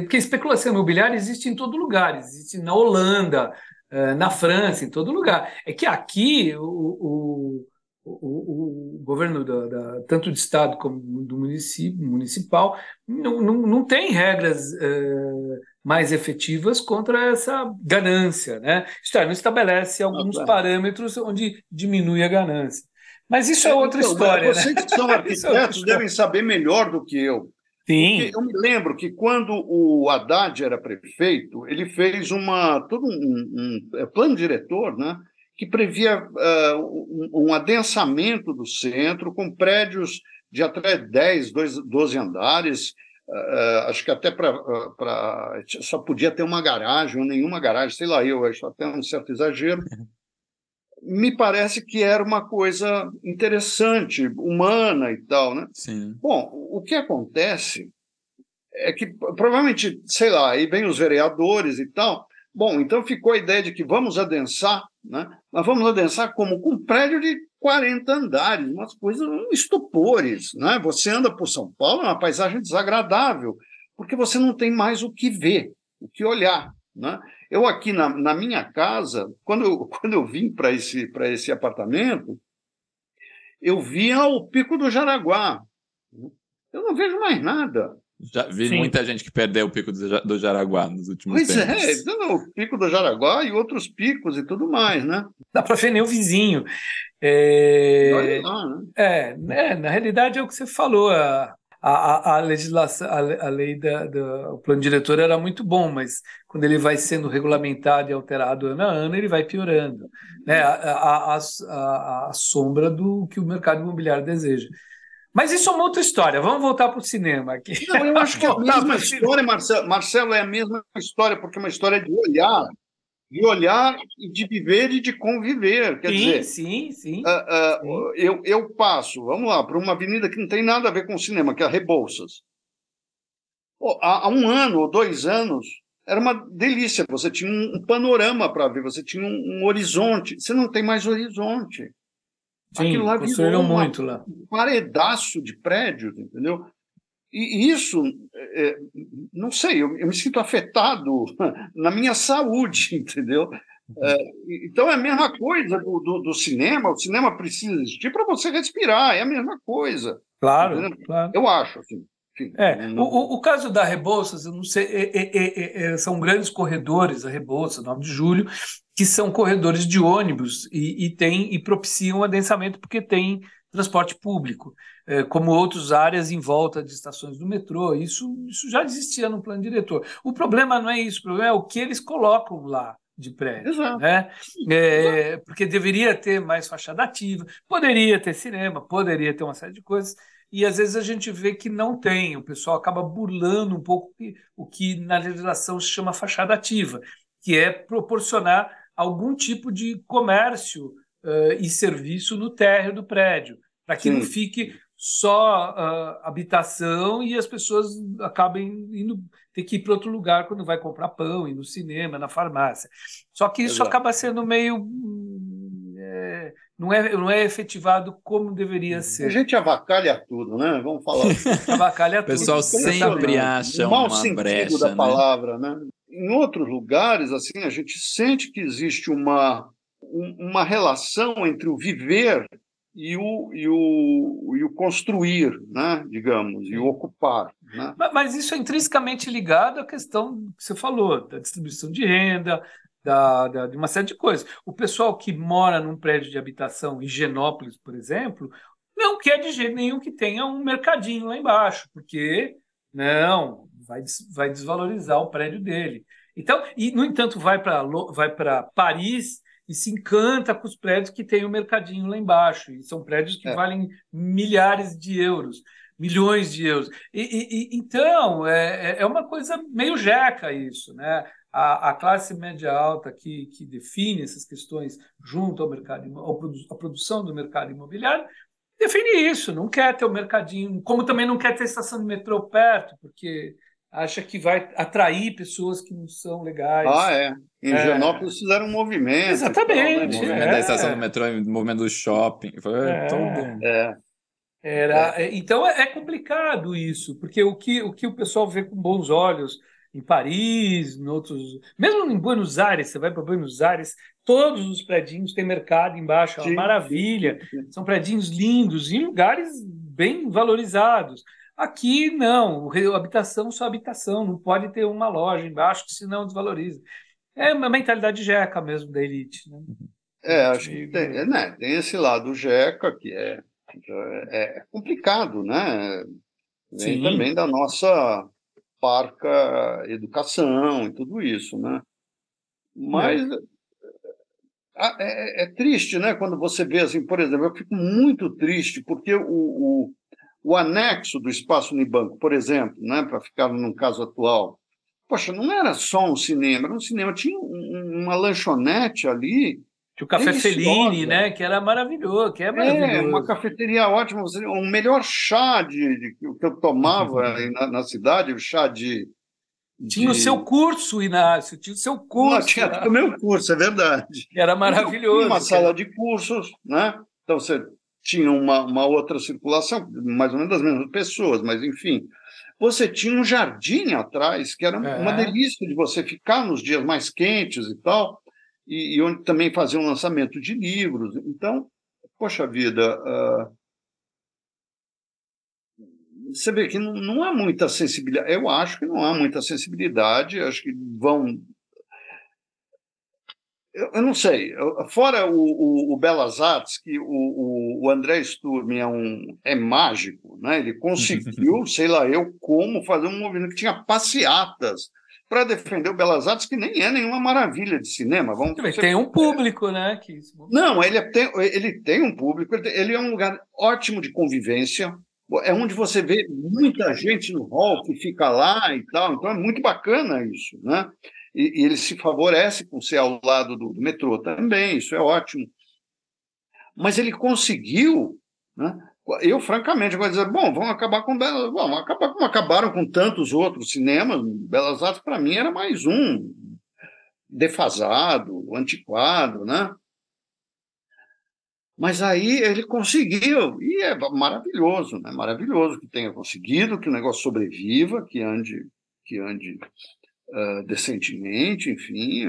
Porque especulação imobiliária existe em todo lugar, existe na Holanda, eh, na França, em todo lugar. É que aqui o, o, o, o governo da, da, tanto do Estado como do município, municipal não, não, não tem regras uh, mais efetivas contra essa ganância, né? É, não estabelece alguns parâmetros onde diminui a ganância. Mas isso é outra então, história. Vocês né? que são *laughs* é arquitetos devem saber melhor do que eu. Sim. Porque eu me lembro que quando o Haddad era prefeito, ele fez uma todo um, um, é, plano diretor, né, que previa uh, um, adensamento do centro com prédios de até 10, 12 andares. Uh, acho que até para só podia ter uma garagem ou nenhuma garagem, sei lá, eu acho até um certo exagero. me parece que era uma coisa interessante, humana e tal, né? Sim. Bom, o que acontece é que provavelmente, sei lá, aí vem os vereadores e tal. Bom, então ficou a ideia de que vamos adensar, né? Mas vamos adensar como? Com um prédio de 40 andares, umas coisas estupores, né? Você anda por São Paulo, é uma paisagem desagradável, porque você não tem mais o que ver, o que olhar, né? Eu aqui na, na minha casa, quando eu, *laughs* quando eu vim para esse, esse apartamento, eu via o Pico do Jaraguá. Eu não vejo mais nada. Já vi Sim. muita gente que perdeu o Pico do Jaraguá nos últimos pois tempos. Pois é, não, o Pico do Jaraguá e outros picos e tudo mais, né? Dá para ver o vizinho. É... Lá, né? É, né? na realidade é o que você falou, a, a, a legislação, a, a lei da, do plano diretor era muito bom, mas quando ele vai sendo regulamentado e alterado ano a ano, ele vai piorando, né? A, a, a, a sombra do que o mercado imobiliário deseja. Mas isso é uma outra história. Vamos voltar para o cinema aqui. Não, eu acho que é a mesma história, Marcelo. Marcelo, é a mesma história, porque é uma história de olhar de olhar e de viver e de conviver. Quer sim, dizer, sim, sim, uh, uh, Eu, eu passo, vamos lá, para uma avenida que não tem nada a ver com cinema, que é a Rebouças. Oh, há, há, um ano ou dois anos, era uma delícia. Você tinha um, um panorama para ver, você tinha um, um, horizonte. Você não tem mais horizonte. Sim, Aquilo lá virou muito lá. um paredaço de prédios, entendeu? E isso, é, é, não sei, eu, eu, me sinto afetado *laughs* na minha saúde, *laughs* entendeu? É, então é a mesma coisa do, do, do, cinema. O cinema precisa existir para você respirar. É a mesma coisa. Claro, claro. Eu acho. Assim, é, não... o, o, caso da Rebouças, eu não sei, é, é, é, são grandes corredores, a Rebouças, 9 de julho, que são corredores de ônibus e, e, tem, e propiciam adensamento porque tem transporte público, como outras áreas em volta de estações do metrô. Isso, isso já existia no plano diretor. O problema não é isso, o problema é o que eles colocam lá de prédio. Exato. Né? É, porque deveria ter mais fachada ativa, poderia ter cinema, poderia ter uma série de coisas, e às vezes a gente vê que não tem, o pessoal acaba burlando um pouco o que na legislação se chama fachada ativa, que é proporcionar algum tipo de comércio uh, e serviço no térreo do prédio, para que Sim. não fique só uh, habitação e as pessoas acabem indo ter que ir para outro lugar quando vai comprar pão, ir no cinema, na farmácia. Só que isso Exato. acaba sendo meio. Não, é, não é efetivado como deveria uhum. ser. A gente avacalha tudo, né? Vamos falar. *laughs* avacalha tudo. O pessoal sempre acha uma sentido brecha, da né? palavra, né? Em outros lugares, assim, a gente sente que existe uma, uma relação entre o viver e o, e o, e o construir, né, digamos, e o ocupar. Né? Mas, mas, isso é intrinsecamente ligado à questão que você falou, da distribuição de renda, da, da, de uma série de coisas. O pessoal que mora num prédio de habitação em Genópolis, por exemplo, não quer de jeito nenhum que tenha um mercadinho lá embaixo, porque não, vai, vai desvalorizar o prédio dele. Então, e no entanto, vai para vai Paris e se encanta com os prédios que tem o mercadinho lá embaixo. E são prédios que é. valem milhares de euros, milhões de euros. E, e, e então, é, é, é uma coisa meio jeca isso, né? A, a, classe média alta que, que define essas questões junto ao mercado, à produção do mercado imobiliário, define isso, não quer ter o mercadinho, como também não quer ter estação de metrô perto, porque acha que vai atrair pessoas que não são legais. Ah, é. Em é. Fizeram um movimento. Exatamente. Tal, né? movimento é. da estação do metrô, movimento do shopping. Foi é. todo. É. Era, é. Então é, é complicado isso, porque o que, o que o pessoal vê com bons olhos em Paris, em outros. Mesmo em Buenos Aires, você vai para Buenos Aires, todos os predinhos têm mercado embaixo, é uma maravilha. São predinhos lindos, em lugares bem valorizados. Aqui, não, habitação só habitação, não pode ter uma loja embaixo, que senão desvaloriza. É uma mentalidade jeca mesmo da elite. Né? É, acho que tem, né, tem esse lado jeca que é, é, é complicado, né? Vem Sim. também da nossa parca educação e tudo isso, né? Mas é. É, é, triste, né? Quando você vê assim, por exemplo, eu fico muito triste porque o, o o anexo do espaço Unibanco, por exemplo, né, para ficar num caso atual, poxa, não era só um cinema, era um cinema, tinha um, uma lanchonete ali. Tinha o Café Fellini, né, que era maravilhoso, que é maravilhoso. É, uma cafeteria ótima, um melhor chá de, de que eu tomava *laughs* na, na, cidade, o chá de, tinha de... o seu curso, Inácio, tinha o seu curso. Não, tinha o meu curso, é verdade. *laughs* Era maravilhoso. Tinha uma sala de cursos, né? Então você tinha uma, uma outra circulação, mais ou menos das mesmas pessoas, mas enfim. Você tinha um jardim atrás, que era é. uma delícia de você ficar nos dias mais quentes e tal, e, e onde também fazia um lançamento de livros. Então, poxa vida, uh, você vê que não, não há muita sensibilidade. Eu acho que não há muita sensibilidade, acho que vão eu, eu, não sei. Fora o, o, o, Belas Artes, que o, o, André Sturm é, um, é mágico, né? ele conseguiu, *laughs* sei lá eu como, fazer um movimento que tinha passeatas para defender o Belas Artes, que nem é nenhuma maravilha de cinema. Vamos Também tem um público, né? Que... Não, ele tem, ele tem um público, ele é um lugar ótimo de convivência, é onde você vê muita gente no hall que fica lá e tal, então é muito bacana isso, né? e, e ele se favorece com ser ao lado do, do, metrô também, isso é ótimo. Mas ele conseguiu, né? Eu francamente vou dizer, bom, vamos acabar com Belas, vamos acabar como acabaram com tantos outros cinemas, Belas Artes para mim era mais um defasado, antiquado, né? Mas aí ele conseguiu, e é maravilhoso, né? Maravilhoso que tenha conseguido, que o negócio sobreviva, que ande, que ande uh, decentemente, enfim.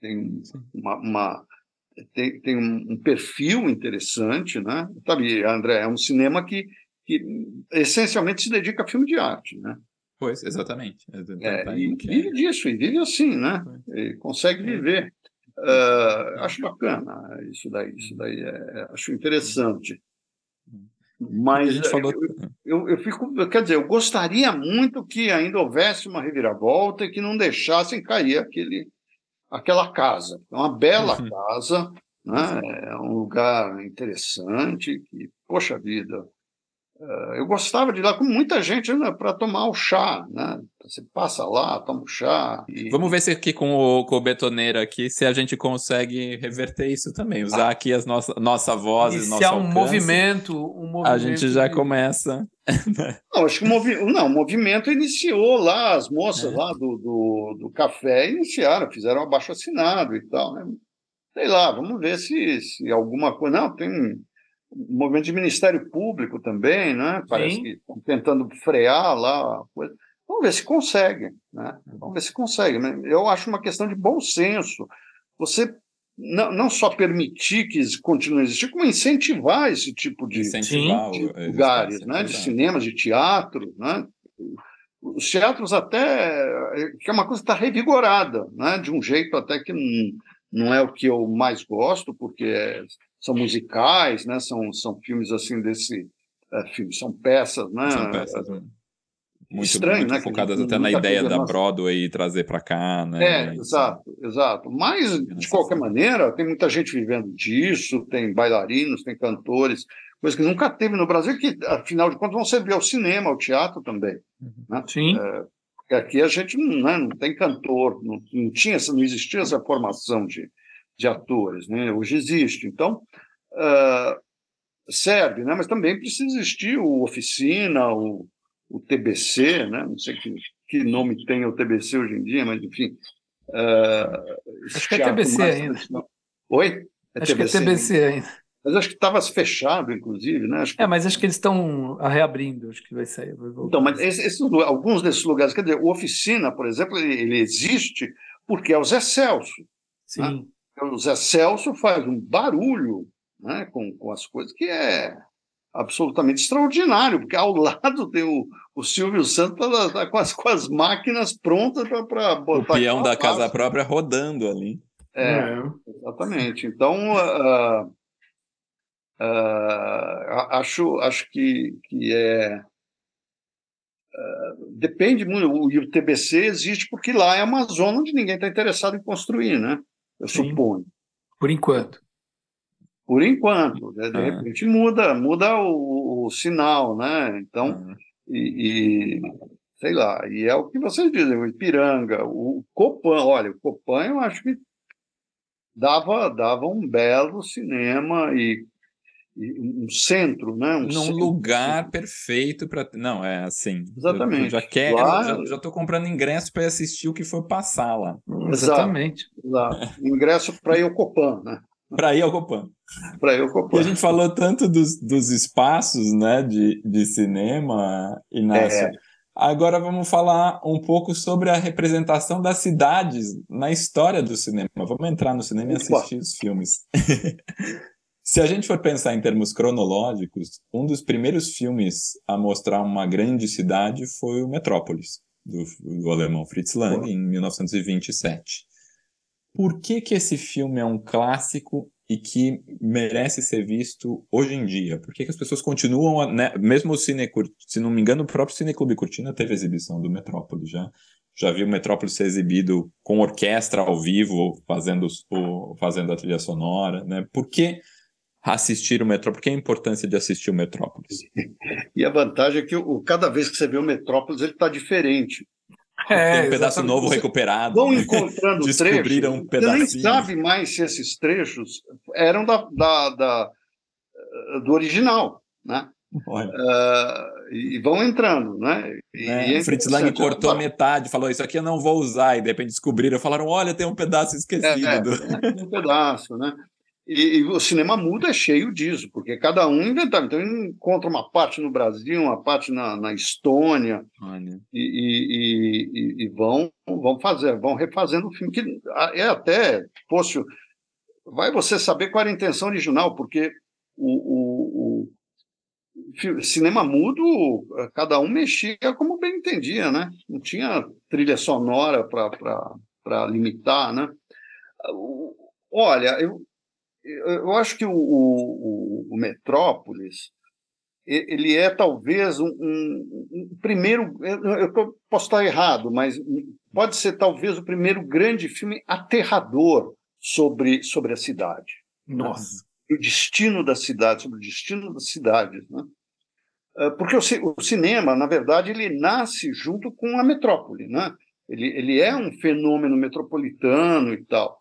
tem uma, uma tem, tem um, perfil interessante, né? Sabe, André, é um cinema que, que essencialmente se dedica a filme de arte, né? Pois, exatamente. É, tá e vive disso, e vive assim, né? E consegue viver. Uh, acho bacana isso daí, isso daí é, é acho interessante. Mas a gente falou... eu, eu, eu, fico, quer dizer, eu gostaria muito que ainda houvesse uma reviravolta e que não deixassem cair aquele, aquela casa. É uma bela uhum. casa, né? é um lugar interessante, que, poxa vida, eh, eu gostava de ir lá com muita gente né, para tomar o chá, né? Você passa lá, toma o chá. E... Vamos ver se aqui com o, com o betoneiro aqui, se a gente consegue reverter isso também, usar ah. aqui as nossas nossa vozes, nosso um movimento, um movimento. A gente já de... começa. *laughs* não, acho que o, movi... não, o movimento iniciou lá, as moças é. lá do, do, do, café iniciaram, fizeram um abaixo assinado e tal, né? Sei lá, vamos ver se, se alguma coisa. Não, tem movimento de Ministério Público também, né? Parece Sim. que estão tentando frear lá a coisa. Vamos ver se consegue, né? Vamos ver se consegue. Né? Eu acho uma questão de bom senso. Você não, não só permitir que continue a existir, como incentivar esse tipo de, incentivar de lugares, né? De cinemas, de teatro, né? Os teatros até que é uma coisa que está revigorada, né? De um jeito até que não, não é o que eu mais gosto, porque é são musicais, né? São, são filmes assim desse é, filme, são peças, né? São peças né? Muito, Estranho, muito né? focadas até na ideia da Broadway e trazer para cá, né? É, exato, exato. Mas de qualquer maneira, tem muita gente vivendo disso, tem bailarinos, tem cantores, coisa que nunca teve no Brasil, que afinal de contas vão servir ao cinema, ao teatro também. Uhum. Né? Sim. É, porque aqui a gente né, não tem cantor, não, não tinha, não existia essa formação de, de atores, né? Hoje existe. Então, uh, serve, né? Mas também precisa existir o Oficina, o, o TBC, né? Não sei que, que nome tem o TBC hoje em dia, mas enfim. Uh, acho que é TBC ainda. Oi? É acho TBC, que é TBC ainda. Mas acho que estava fechado, inclusive, né? Que... É, mas acho que eles estão reabrindo, acho que vai sair. Vai então, mas esses, alguns desses lugares, quer dizer, o Oficina, por exemplo, ele, ele existe porque é o Zé Celso. Né? Sim. Né? o Zé Celso faz um barulho né, com, com as coisas que é absolutamente extraordinário, porque ao *laughs* lado tem o, o Silvio Santos tá, tá com, as, com as máquinas prontas para botar. O peão da casa própria rodando ali. É, é. exatamente. Então, uh, uh, acho, acho que, que é. Uh, depende muito. O, o TBC existe porque lá é uma zona onde ninguém está interessado em construir, né? eu Sim. suponho. Por enquanto. Por enquanto. Né? De ah. repente muda, muda o, o, sinal, né? Então, ah. e, e, sei lá, e é o que vocês dizem, o Ipiranga, o Copan, olha, o Copan eu acho que dava, dava um belo cinema e um centro, né? Um Num centro. lugar perfeito para. Não, é assim. Exatamente. Eu já quero, lá... já estou comprando ingresso para assistir o que for passar lá. Exatamente. Exato. Ingresso para ir ao Copan, né? Para ir ao Copan. Para ir ao Copan. E a gente falou tanto dos, dos espaços né, de, de cinema, Inácio. É. Agora vamos falar um pouco sobre a representação das cidades na história do cinema. Vamos entrar no cinema e assistir os filmes. *laughs* Se a gente for pensar em termos cronológicos, um dos primeiros filmes a mostrar uma grande cidade foi o Metrópolis, do, do alemão Fritz Lang, em 1927. Por que, que esse filme é um clássico e que merece ser visto hoje em dia? Por que, que as pessoas continuam, a, né, mesmo o Cine, se não me engano, o próprio Cineclube Cortina teve exibição do Metrópolis já. Já vi o Metrópolis ser exibido com orquestra ao vivo, fazendo, o, fazendo a trilha sonora, né? Por que assistir o Metrópolis? Por que a importância de assistir o Metrópolis? *laughs* E a vantagem é que o, cada vez que você vê o Metrópolis, ele está diferente. É, Tem um pedaço novo recuperado. Vão encontrando *laughs* Descobriram trechos. um pedacinho. Você nem sabe mais se esses trechos eram da, da, da do original, né? Uh, e vão entrando, né? E, é, é Fritz Lang cortou a metade, falou isso aqui eu não vou usar, e de repente descobriram, falaram, olha, tem um pedaço esquecido. É, é, tem um pedaço, né? E, e, o cinema mudo é cheio disso, porque cada um inventava. Então, encontra uma parte no Brasil, uma parte na, na Estônia, e, e, e, vão, vão, fazer, vão refazendo o filme, que é até, fosse, vai você saber qual era a intenção original, porque o, o, o cinema mudo, cada um mexia como bem entendia, né? Não tinha trilha sonora para limitar, né? Olha, eu, eu acho que o, o, o Metrópolis ele é talvez um, um, um primeiro. Eu posso estar errado, mas pode ser talvez o primeiro grande filme aterrador sobre, sobre a cidade. Nossa. Né? O destino da cidade, sobre o destino das cidades. Né? Ah, porque o, o, cinema, na verdade, ele nasce junto com a metrópole. Né? Ele, ele é um fenômeno metropolitano e tal.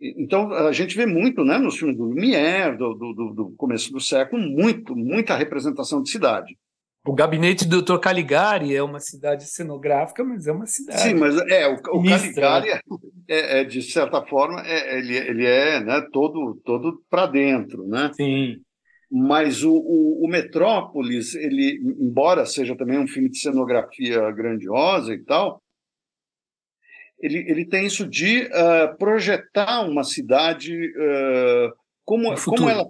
Então, a gente vê muito né, nos filmes do Lumière, do, do, do, começo do século, muito, muita representação de cidade. O gabinete do Dr. Caligari é uma cidade cenográfica, mas é uma cidade. Sim, mas é, o, o Caligari, é, é, é, de certa forma, é, ele, ele é né, todo, todo para dentro. Né? Sim. Mas o, o, o, Metrópolis, ele, embora seja também um filme de cenografia grandiosa e tal, ele, ele tem isso de uh, projetar uma cidade uh, como, como ela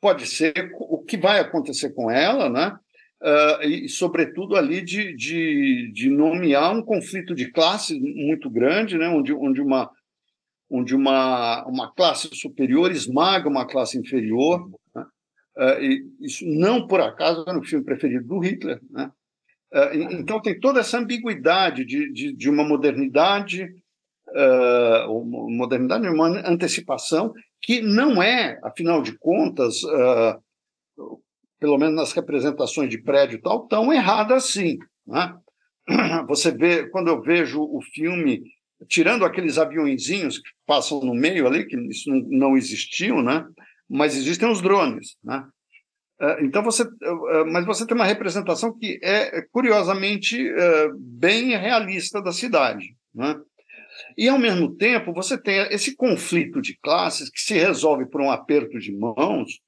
pode ser, o que vai acontecer com ela, né? Uh, e, sobretudo, ali de, de, de, nomear um conflito de classe muito grande, né? onde, onde, uma, onde uma, uma classe superior esmaga uma classe inferior. Né? Uh, e isso não por acaso era o filme preferido do Hitler. Né? Uh, então, tem toda essa ambiguidade de, de, de uma modernidade, modernidade, uma antecipação, que não é, afinal de contas, pelo menos nas representações de prédio e tal, tão errada assim. Né? Você vê, quando eu vejo o filme, tirando aqueles aviãozinhos que passam no meio ali, que isso não, existiu, né? mas existem os drones. Né? É, então você, é, mas você tem uma representação que é curiosamente é, bem realista da cidade, né? E ao mesmo tempo você tem esse conflito de classes que se resolve por um aperto de mãos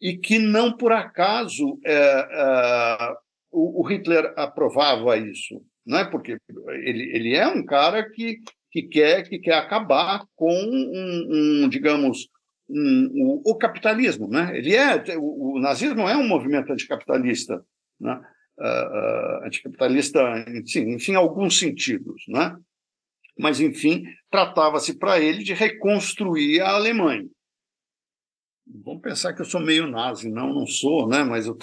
e que não por acaso é, é, o, o, Hitler aprovava isso, não é porque ele, ele é um cara que, que quer que quer acabar com um, um digamos um, o capitalismo, né? Ele é o, o, nazismo é um movimento anticapitalista, né? Uh, uh, anticapitalista, enfim, enfim, alguns sentidos, né? Mas enfim, tratava-se para ele de reconstruir a Alemanha. Vamos pensar que eu sou meio nazi, não, não sou, né? Mas eu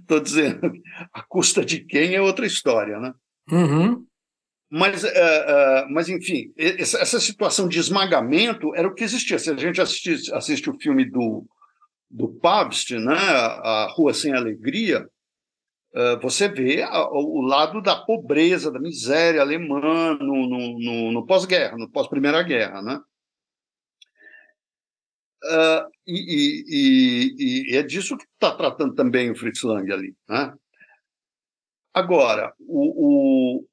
estou *laughs* dizendo, a custa de quem é outra história, né? Uhum. Mas, uh, uh, mas, enfim, essa, essa, situação de esmagamento era o que existia. Se a gente assiste, assiste o filme do, do Pabst, né, A Rua Sem Alegria, uh, você vê a, o lado da pobreza, da miséria alemã no, no, no, no pós-guerra, no pós-primeira guerra, né? E, e, e, é disso que está tratando também o Fritz Lang ali. Né? Agora, o, o,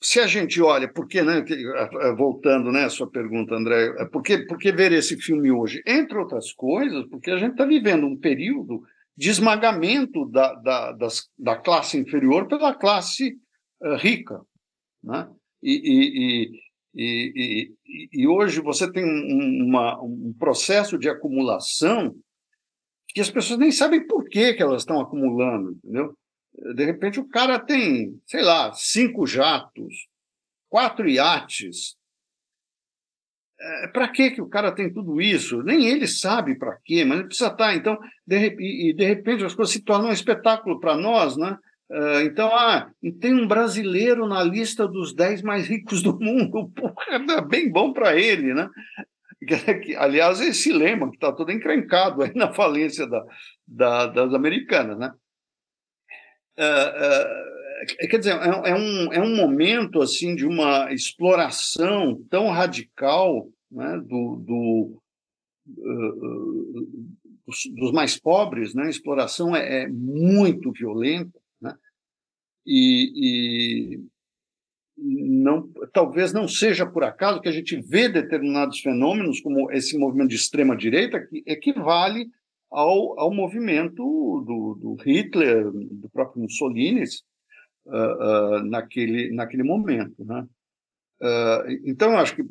se a gente olha, porque, né, voltando né, à sua pergunta, André, por que, por que ver esse filme hoje? Entre outras coisas, porque a gente está vivendo um período de esmagamento da, da, das, da classe inferior pela classe uh, rica. Né? E, e, e, e, e hoje você tem um, uma, um processo de acumulação que as pessoas nem sabem por que, que elas estão acumulando, entendeu? De repente o cara tem, sei lá, cinco jatos, quatro iates. É, para que que o cara tem tudo isso? Nem ele sabe para quê, mas ele precisa estar. Tá, então, de, e de repente as coisas se tornam um espetáculo para nós, né? Uh, então, ah, tem um brasileiro na lista dos 10 mais ricos do mundo. *laughs* Porra, é bem bom para ele, né? *laughs* Aliás, esse lema que está todo encrencado aí na falência da, da, das americanas, né? Uh, uh, quer dizer, é, é, um, é um momento assim de uma exploração tão radical né, do, do dos, dos, mais pobres, né? A exploração é, é muito violenta e, e não, talvez não seja por acaso que a gente vê determinados fenômenos, como esse movimento de extrema-direita, que equivale ao, ao movimento do, do Hitler, do próprio Mussolini, uh, uh, naquele, naquele momento. Né? então, eu acho que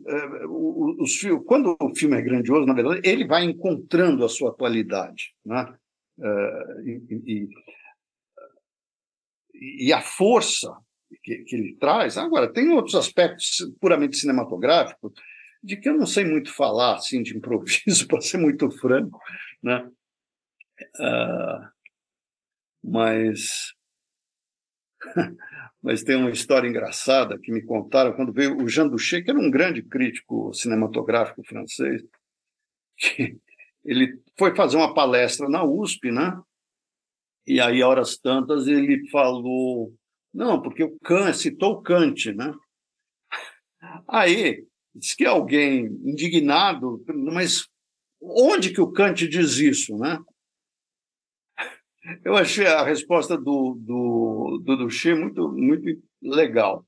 os, quando o filme é grandioso, na verdade, ele vai encontrando a sua atualidade. Né? E, e, e, a força que, que ele traz. Agora, tem outros aspectos puramente cinematográficos de que eu não sei muito falar, assim, de improviso, *laughs* para ser muito franco, né? Uh, mas *laughs* mas tem uma história engraçada que me contaram quando veio o Jean Duché, que era um grande crítico cinematográfico francês, *laughs* que ele foi fazer uma palestra na USP, né? E aí, horas tantas, ele falou, não, porque o Kant citou o Kant, né? *laughs* Aí Diz que alguém indignado, mas onde que o Kant diz isso, né? Eu achei a resposta do, do, do Duché muito, muito legal.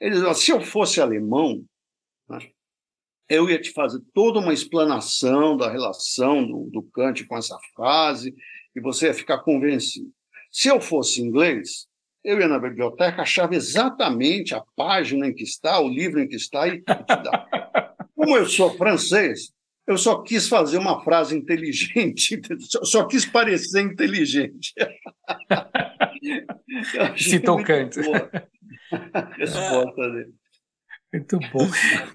Ele diz, se eu fosse alemão, né, eu ia te fazer toda uma explanação da relação do, do Kant com essa frase, e você ia ficar convencido. Se eu fosse inglês, eu ia na biblioteca, achava exatamente a página em que está, o livro em que está e te dá. *laughs* Como eu sou francês, eu só quis fazer uma frase inteligente, *laughs* só quis parecer inteligente. *laughs* Citou Kant. A *laughs* resposta dele. Muito bom.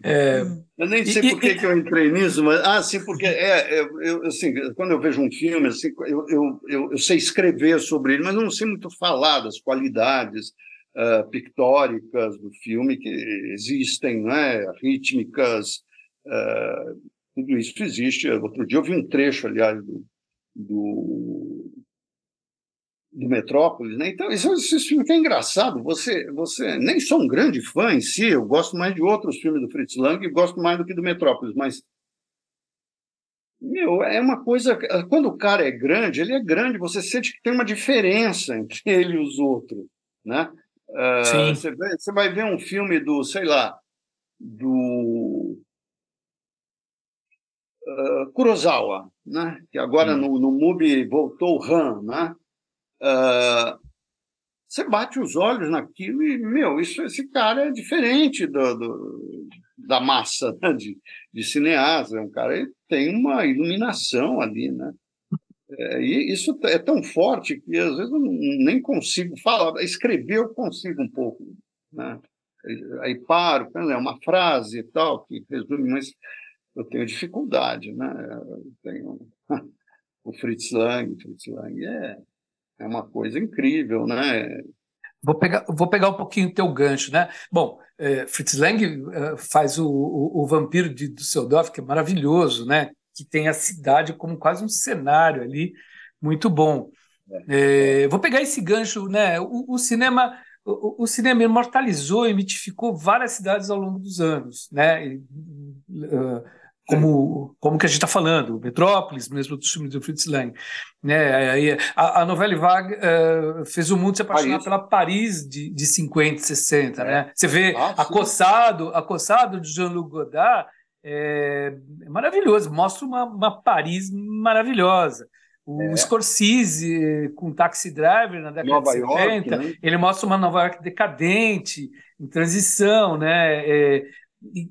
É... Eu nem sei por que, que eu entrei nisso, mas ah, sim, porque é, eu, eu, assim, quando eu vejo um filme, assim, eu, eu, eu, eu, sei escrever sobre ele, mas eu não sei muito falar das qualidades uh, pictóricas do filme que existem, né? rítmicas, uh, tudo isso existe. Outro dia eu vi um trecho, aliás, do, do do Metrópolis, né? Então, esse, esse filme que é engraçado. Você, você nem sou um grande fã em si, eu gosto mais de outros filmes do Fritz Lang e gosto mais do que do Metrópolis, mas meu, é uma coisa. Quando o cara é grande, ele é grande, você sente que tem uma diferença entre *laughs* ele e os outros, né? Uh. Você, vai, você vai ver um filme do, sei lá, do uh, Kurosawa, né? Que agora hum. no, no MUBI voltou o Han, né? Uh, você bate os olhos naquilo e, meu, isso, esse cara é diferente do, do da massa né, de, de cineasta. É um cara que tem uma iluminação ali, né? É, e isso é tão forte que às vezes eu nem consigo falar. Escrever eu consigo um pouco, né? Aí paro, é uma frase e tal que resume, mas eu tenho dificuldade, né? Eu tenho *laughs* o Fritz Lang, Fritz Lang é é uma coisa incrível, né? Vou pegar, vou pegar um pouquinho o teu gancho, né? Bom, é, Fritz Lang é, faz o, o, o, Vampiro de Düsseldorf, que é maravilhoso, né? Que tem a cidade como quase um cenário ali, muito bom. É, é vou pegar esse gancho, né? O, o cinema o, o, cinema imortalizou e mitificou várias cidades ao longo dos anos, né? E, uh, como, como que a gente está falando, Metrópolis, mesmo do filme do Fritz Lang. Né? A, a novela Vague uh, fez o mundo se apaixonar Paris. pela Paris de, de 50, 60. É. Né? Você vê ah, Acossado, Acossado de Jean-Luc Godard, é, é, maravilhoso, mostra uma, uma Paris maravilhosa. O é. Scorsese com Taxi Driver na década Nova de 70, York, né? ele mostra uma Nova York decadente, em transição, né? É,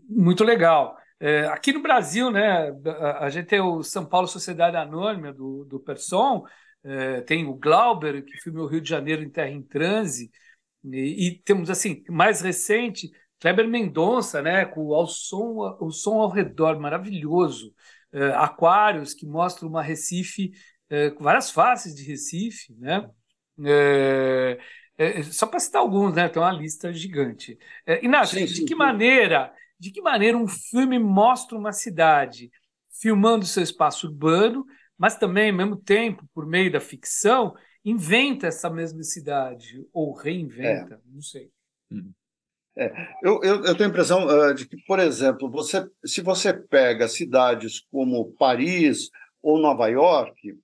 muito legal. É, aqui no Brasil, né, a, a, gente tem o São Paulo Sociedade Anônima do, do Person, é, tem o Glauber, que filmou o Rio de Janeiro em Terra em Transe, e, e temos, assim, mais recente, Kleber Mendonça, né, com o, som, o som ao redor, maravilhoso. É, Aquários, que mostra uma Recife, é, com várias faces de Recife, né? É, é, só para citar alguns, né? Tem uma lista gigante. É, Inácio, de que maneira de que maneira um filme mostra uma cidade filmando seu espaço urbano, mas também, ao mesmo tempo, por meio da ficção, inventa essa mesma cidade ou reinventa, é. não sei. Hum. É, eu, eu, eu, tenho a impressão uh, de que, por exemplo, você, se você pega cidades como Paris ou Nova York,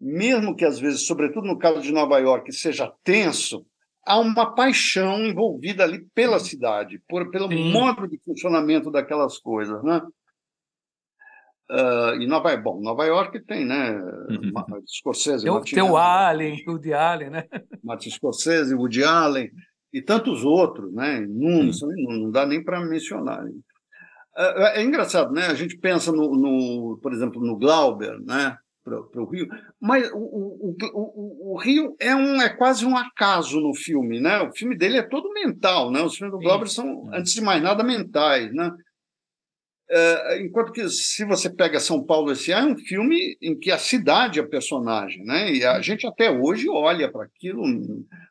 mesmo que às vezes, sobretudo no caso de Nova York, seja tenso, há uma paixão envolvida ali pela cidade, por, pelo Sim. modo de funcionamento daquelas coisas, né? Uh, e Nova, bom, Nova York tem, né? Uhum. Scorsese, tem, tem o Allen, o Woody Allen, né? Martin Scorsese, Woody Allen e tantos outros, né? Inúmeros, uhum. não, não dá nem para mencionar. É, é, engraçado, né? A gente pensa no, no por exemplo, no Glauber, né? Para o Rio, mas o, o, o, o, Rio é um é quase um acaso no filme, né? O filme dele é todo mental, né? Os filmes do Glauber são, antes de mais nada, mentais, né? É, enquanto que se você pega São Paulo esse ano, é um filme em que a cidade é personagem, né? E a gente até hoje olha para aquilo.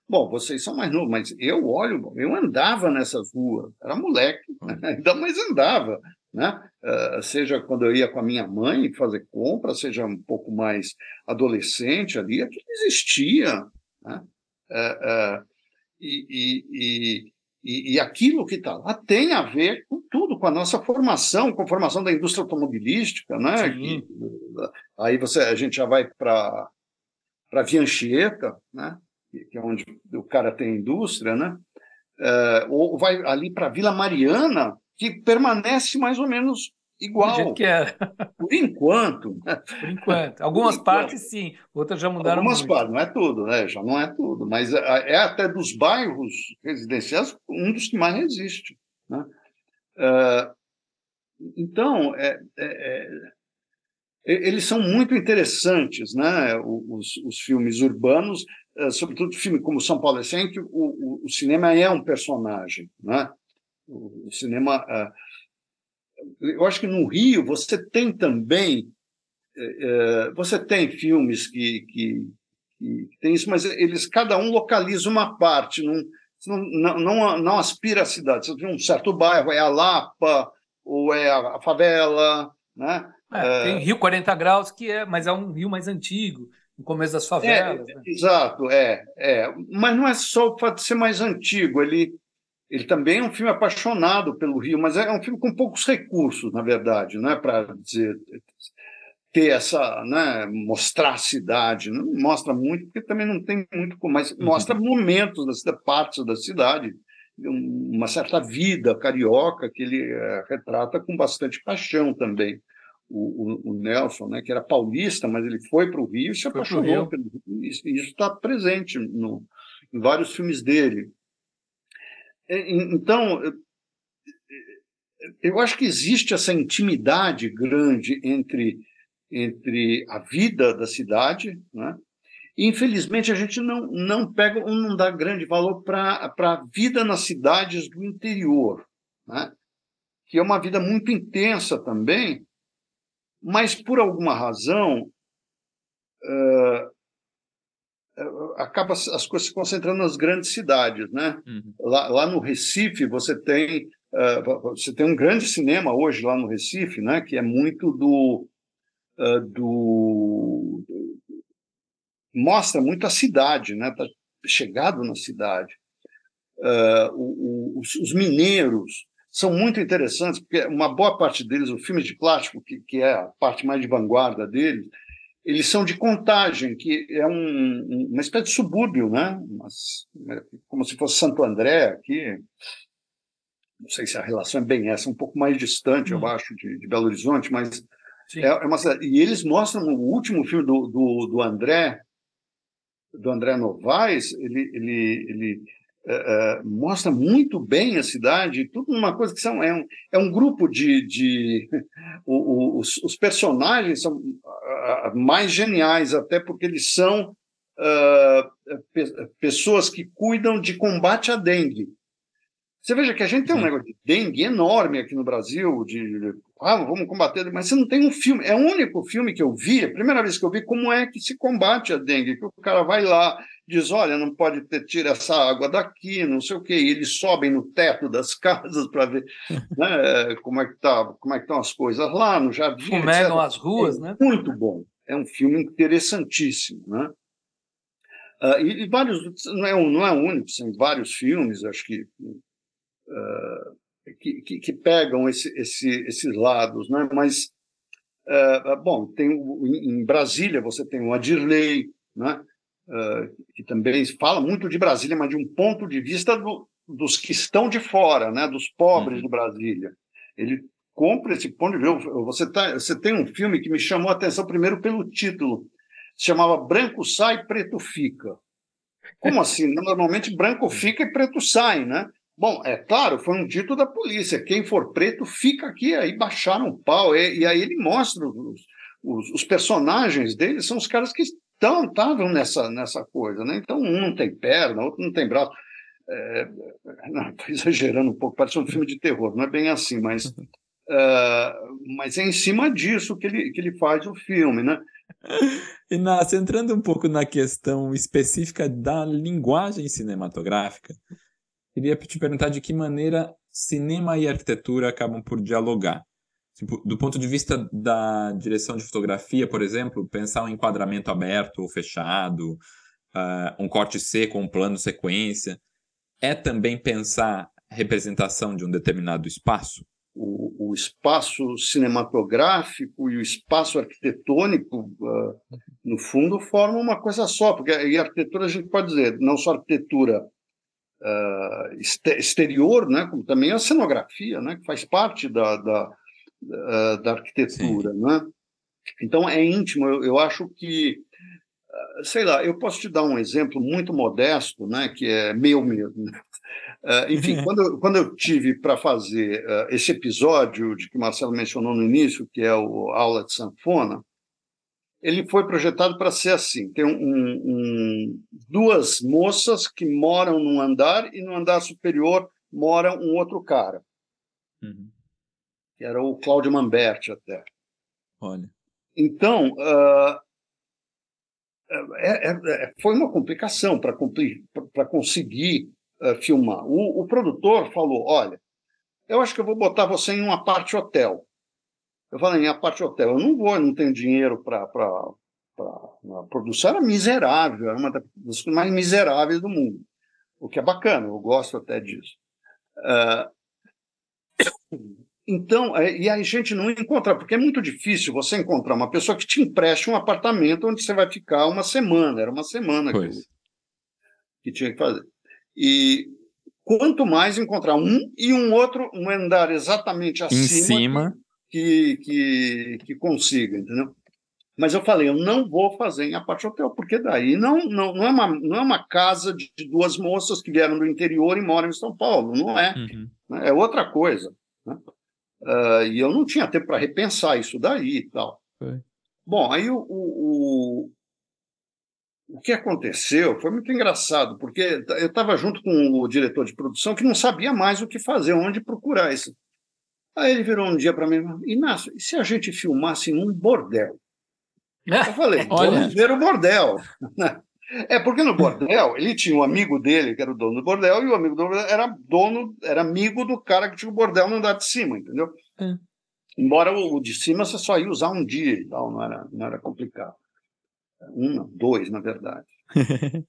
Bom, vocês são mais novos, mas eu olho, eu andava nessas ruas, era moleque, né? *laughs* ainda mais andava, né? Uh, seja quando eu ia com a minha mãe fazer compra, seja um pouco mais adolescente ali, aquilo existia, né? Uh, uh, e, e, e e, aquilo que está lá tem a ver com tudo, com a nossa formação, com a formação da indústria automobilística, né? Que, aí você, a gente já vai para para Vianchieta, né? Que é onde o cara tem indústria, né? Ou vai ali para Vila Mariana, que permanece mais ou menos igual. Do jeito que era. Por enquanto. Por enquanto. Algumas Por partes, enquanto. sim. Outras já mudaram Algumas muito. partes, não é tudo, né? Já não é tudo. Mas é, é até dos bairros residenciais um dos que mais resiste. Né? Uh, então, é, é, é, eles são muito interessantes, né? Os, os filmes urbanos, sobretudo filme como São Paulo é Sempre, o, o, o, cinema é um personagem, né? O, cinema eu acho que no Rio você tem também é, você tem filmes que, que, que tem isso, mas eles cada um localiza uma parte, não, não, não, não aspira à cidade. Você tem um certo bairro, é a Lapa, ou é a favela, né? É, tem Rio 40 Graus, que é, mas é um rio mais antigo, no começo das favelas. É, né? Exato, é, é. Mas não é só o fato de ser mais antigo, ele, ele também é um filme apaixonado pelo Rio, mas é um filme com poucos recursos, na verdade, não é para dizer ter essa, né, mostrar a cidade, não mostra muito porque também não tem muito, mas uhum. mostra momentos da cidade, partes da cidade, uma certa vida carioca que ele é, retrata com bastante paixão também. O, o, o, Nelson, né, que era paulista, mas ele foi para o Rio e se apaixonou pelo Rio. Isso está presente no, em vários filmes dele. É, então, eu acho que existe essa intimidade grande entre, entre a vida da cidade, né? E, infelizmente, a gente não, não pega ou não dá grande valor para a vida nas cidades do interior, né? que é uma vida muito intensa também, mas, por alguma razão, uh, acaba as coisas se concentrando nas grandes cidades, né? Uhum. Lá, lá, no Recife você tem uh, você tem um grande cinema hoje lá no Recife, né? Que é muito do uh, do mostra muito a cidade, né? Tá chegado na cidade. Uh, o, o, os, os, mineiros são muito interessantes porque uma boa parte deles, o filme de plástico que, que é a parte mais de vanguarda deles eles são de Contagem, que é um, uma espécie de subúrbio, né? Mas, como se fosse Santo André aqui. Não sei se a relação é bem essa, um pouco mais distante, hum. eu acho, de, de, Belo Horizonte, mas é, é, uma cidade. E eles mostram o último filme do, do, do André, do André Novaes, ele, ele, ele uh, mostra muito bem a cidade, tudo uma coisa que são, é, um, é um grupo de. de *laughs* o, o, os, os, personagens são mais geniais, até porque eles são uh, pe pessoas que cuidam de combate à dengue. Você veja que a gente tem um uhum. negócio de dengue enorme aqui no Brasil, de ah, vamos combater, mas você não tem um filme. É o único filme que eu vi, a primeira vez que eu vi, como é que se combate a dengue. Que o cara vai lá, diz: olha, não pode ter, tira essa água daqui, não sei o quê. E eles sobem no teto das *laughs* casas para ver né, como, é que tá, como é que estão as coisas lá no jardim. Fumegam as ruas, é né? Muito bom. É um filme interessantíssimo, né? Uh, e, e, vários, não é, um, não é o único, são vários filmes, acho que, uh, que, que, que, pegam esse, esse, esses lados, né? mas, uh, bom, tem, em Brasília você tem o Adirley, né? uh, que também fala muito de Brasília, mas de um ponto de vista do, dos que estão de fora, né, dos pobres uhum. de Brasília. Ele compra esse ponto de vista. Você, tá, você tem um filme que me chamou a atenção primeiro pelo título. Se chamava Branco Sai, Preto Fica. Como assim? Normalmente branco fica e preto sai, né? Bom, é claro, foi um dito da polícia. Quem for preto fica aqui. Aí baixaram o pau. E, e aí ele mostra os, os, os, personagens dele são os caras que estão estavam nessa, nessa coisa, né? Então um não tem perna, outro não tem braço. É, *laughs* não, estou exagerando um pouco, parece um filme de terror, não é bem assim, mas, uh, *laughs* mas é em cima disso que ele, que ele faz o filme, né? *laughs* Inácio, entrando um pouco na questão específica da linguagem cinematográfica, queria te perguntar de que maneira cinema e arquitetura acabam por dialogar. Tipo, do ponto de vista da direção de fotografia, por exemplo, pensar um enquadramento aberto ou fechado, uh, um corte seco, um plano sequência, é também pensar representação de um determinado espaço? O, o espaço cinematográfico e o espaço arquitetônico, uh, no fundo, formam uma coisa só, porque e arquitetura a gente pode dizer, não só arquitetura uh, exterior, né, como também a cenografia, né, que faz parte da, da, uh, da arquitetura. Né? Então, é íntimo. Eu, eu acho que sei lá, eu posso te dar um exemplo muito modesto, né, que é meu mesmo. Uh, enfim, *laughs* quando, eu, quando eu tive para fazer uh, esse episódio de que o Marcelo mencionou no início, que é o Aula de Sanfona, ele foi projetado para ser assim: tem um, um, duas moças que moram num andar e no andar superior mora um outro cara, uhum. que era o Cláudio Mamberti até. Olha. Então, uh, é, é, foi uma complicação para conseguir uh, filmar. O, o, produtor falou: Olha, eu acho que eu vou botar você em uma parte hotel. Eu falei: Em uma parte hotel, eu não vou, eu não tenho dinheiro para. A produção era miserável, era uma das coisas mais miseráveis do mundo, o que é bacana, eu gosto até disso. Uh, então, é, e a gente não encontra, porque é muito difícil você encontrar uma pessoa que te empreste um apartamento onde você vai ficar uma semana. Era uma semana que, que tinha que fazer. E quanto mais encontrar um e um outro, um andar exatamente acima em cima. Que, que, que consiga, entendeu? Mas eu falei, eu não vou fazer em apart hotel, porque daí não, não, não, é, uma, não é uma casa de duas moças que vieram do interior e moram em São Paulo, não é. Uhum. É outra coisa. Né? Uh, e eu não tinha tempo para repensar isso daí e tal. Foi. Bom, aí o, o, o, que aconteceu foi muito engraçado, porque eu estava junto com o diretor de produção que não sabia mais o que fazer, onde procurar isso. Aí ele virou um dia para mim, Inácio, e se a gente filmasse num bordel? Eu falei, *laughs* vamos ver o bordel. *laughs* É porque no bordel ele tinha um amigo dele que era o dono do bordel e o amigo do bordel era dono, era amigo do cara que tinha o bordel no andar de cima, entendeu? É. Embora o, de cima você só ia usar um dia e tal, não era, não era complicado. Um, não, dois, na verdade. *laughs*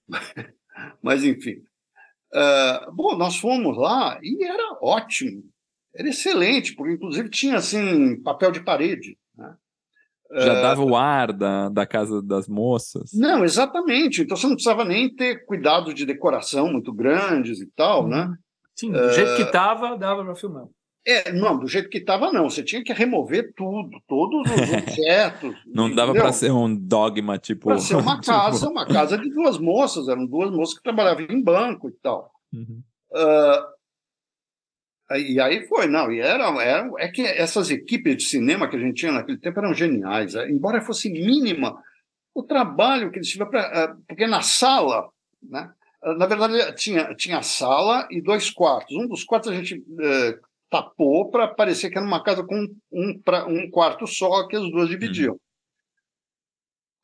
Mas enfim. Uh, bom, nós fomos lá e era ótimo, era excelente, porque inclusive tinha assim papel de parede. Né? Já dava o ar da, da casa das moças. Não, exatamente. Então você não precisava nem ter cuidado de decoração muito grandes e tal, né? Uhum. Sim, do uh... jeito que estava, dava para filmar. É, não, do jeito que estava, não. Você tinha que remover tudo, todos os *laughs* objetos. não dava para ser um dogma, tipo. Para ser uma *laughs* casa, tipo... uma casa de duas moças, eram duas moças que trabalhavam em banco e tal. Uhum. Uh, e aí foi, não, e era, era, é que essas equipes de cinema que a gente tinha naquele tempo eram geniais, é, embora fosse mínima o trabalho que eles tiveram, pra, é, porque na sala, né, na verdade tinha, tinha sala e dois quartos, um dos quartos a gente é, tapou para parecer que era uma casa com um, pra, um quarto só que as duas dividiam. Uhum.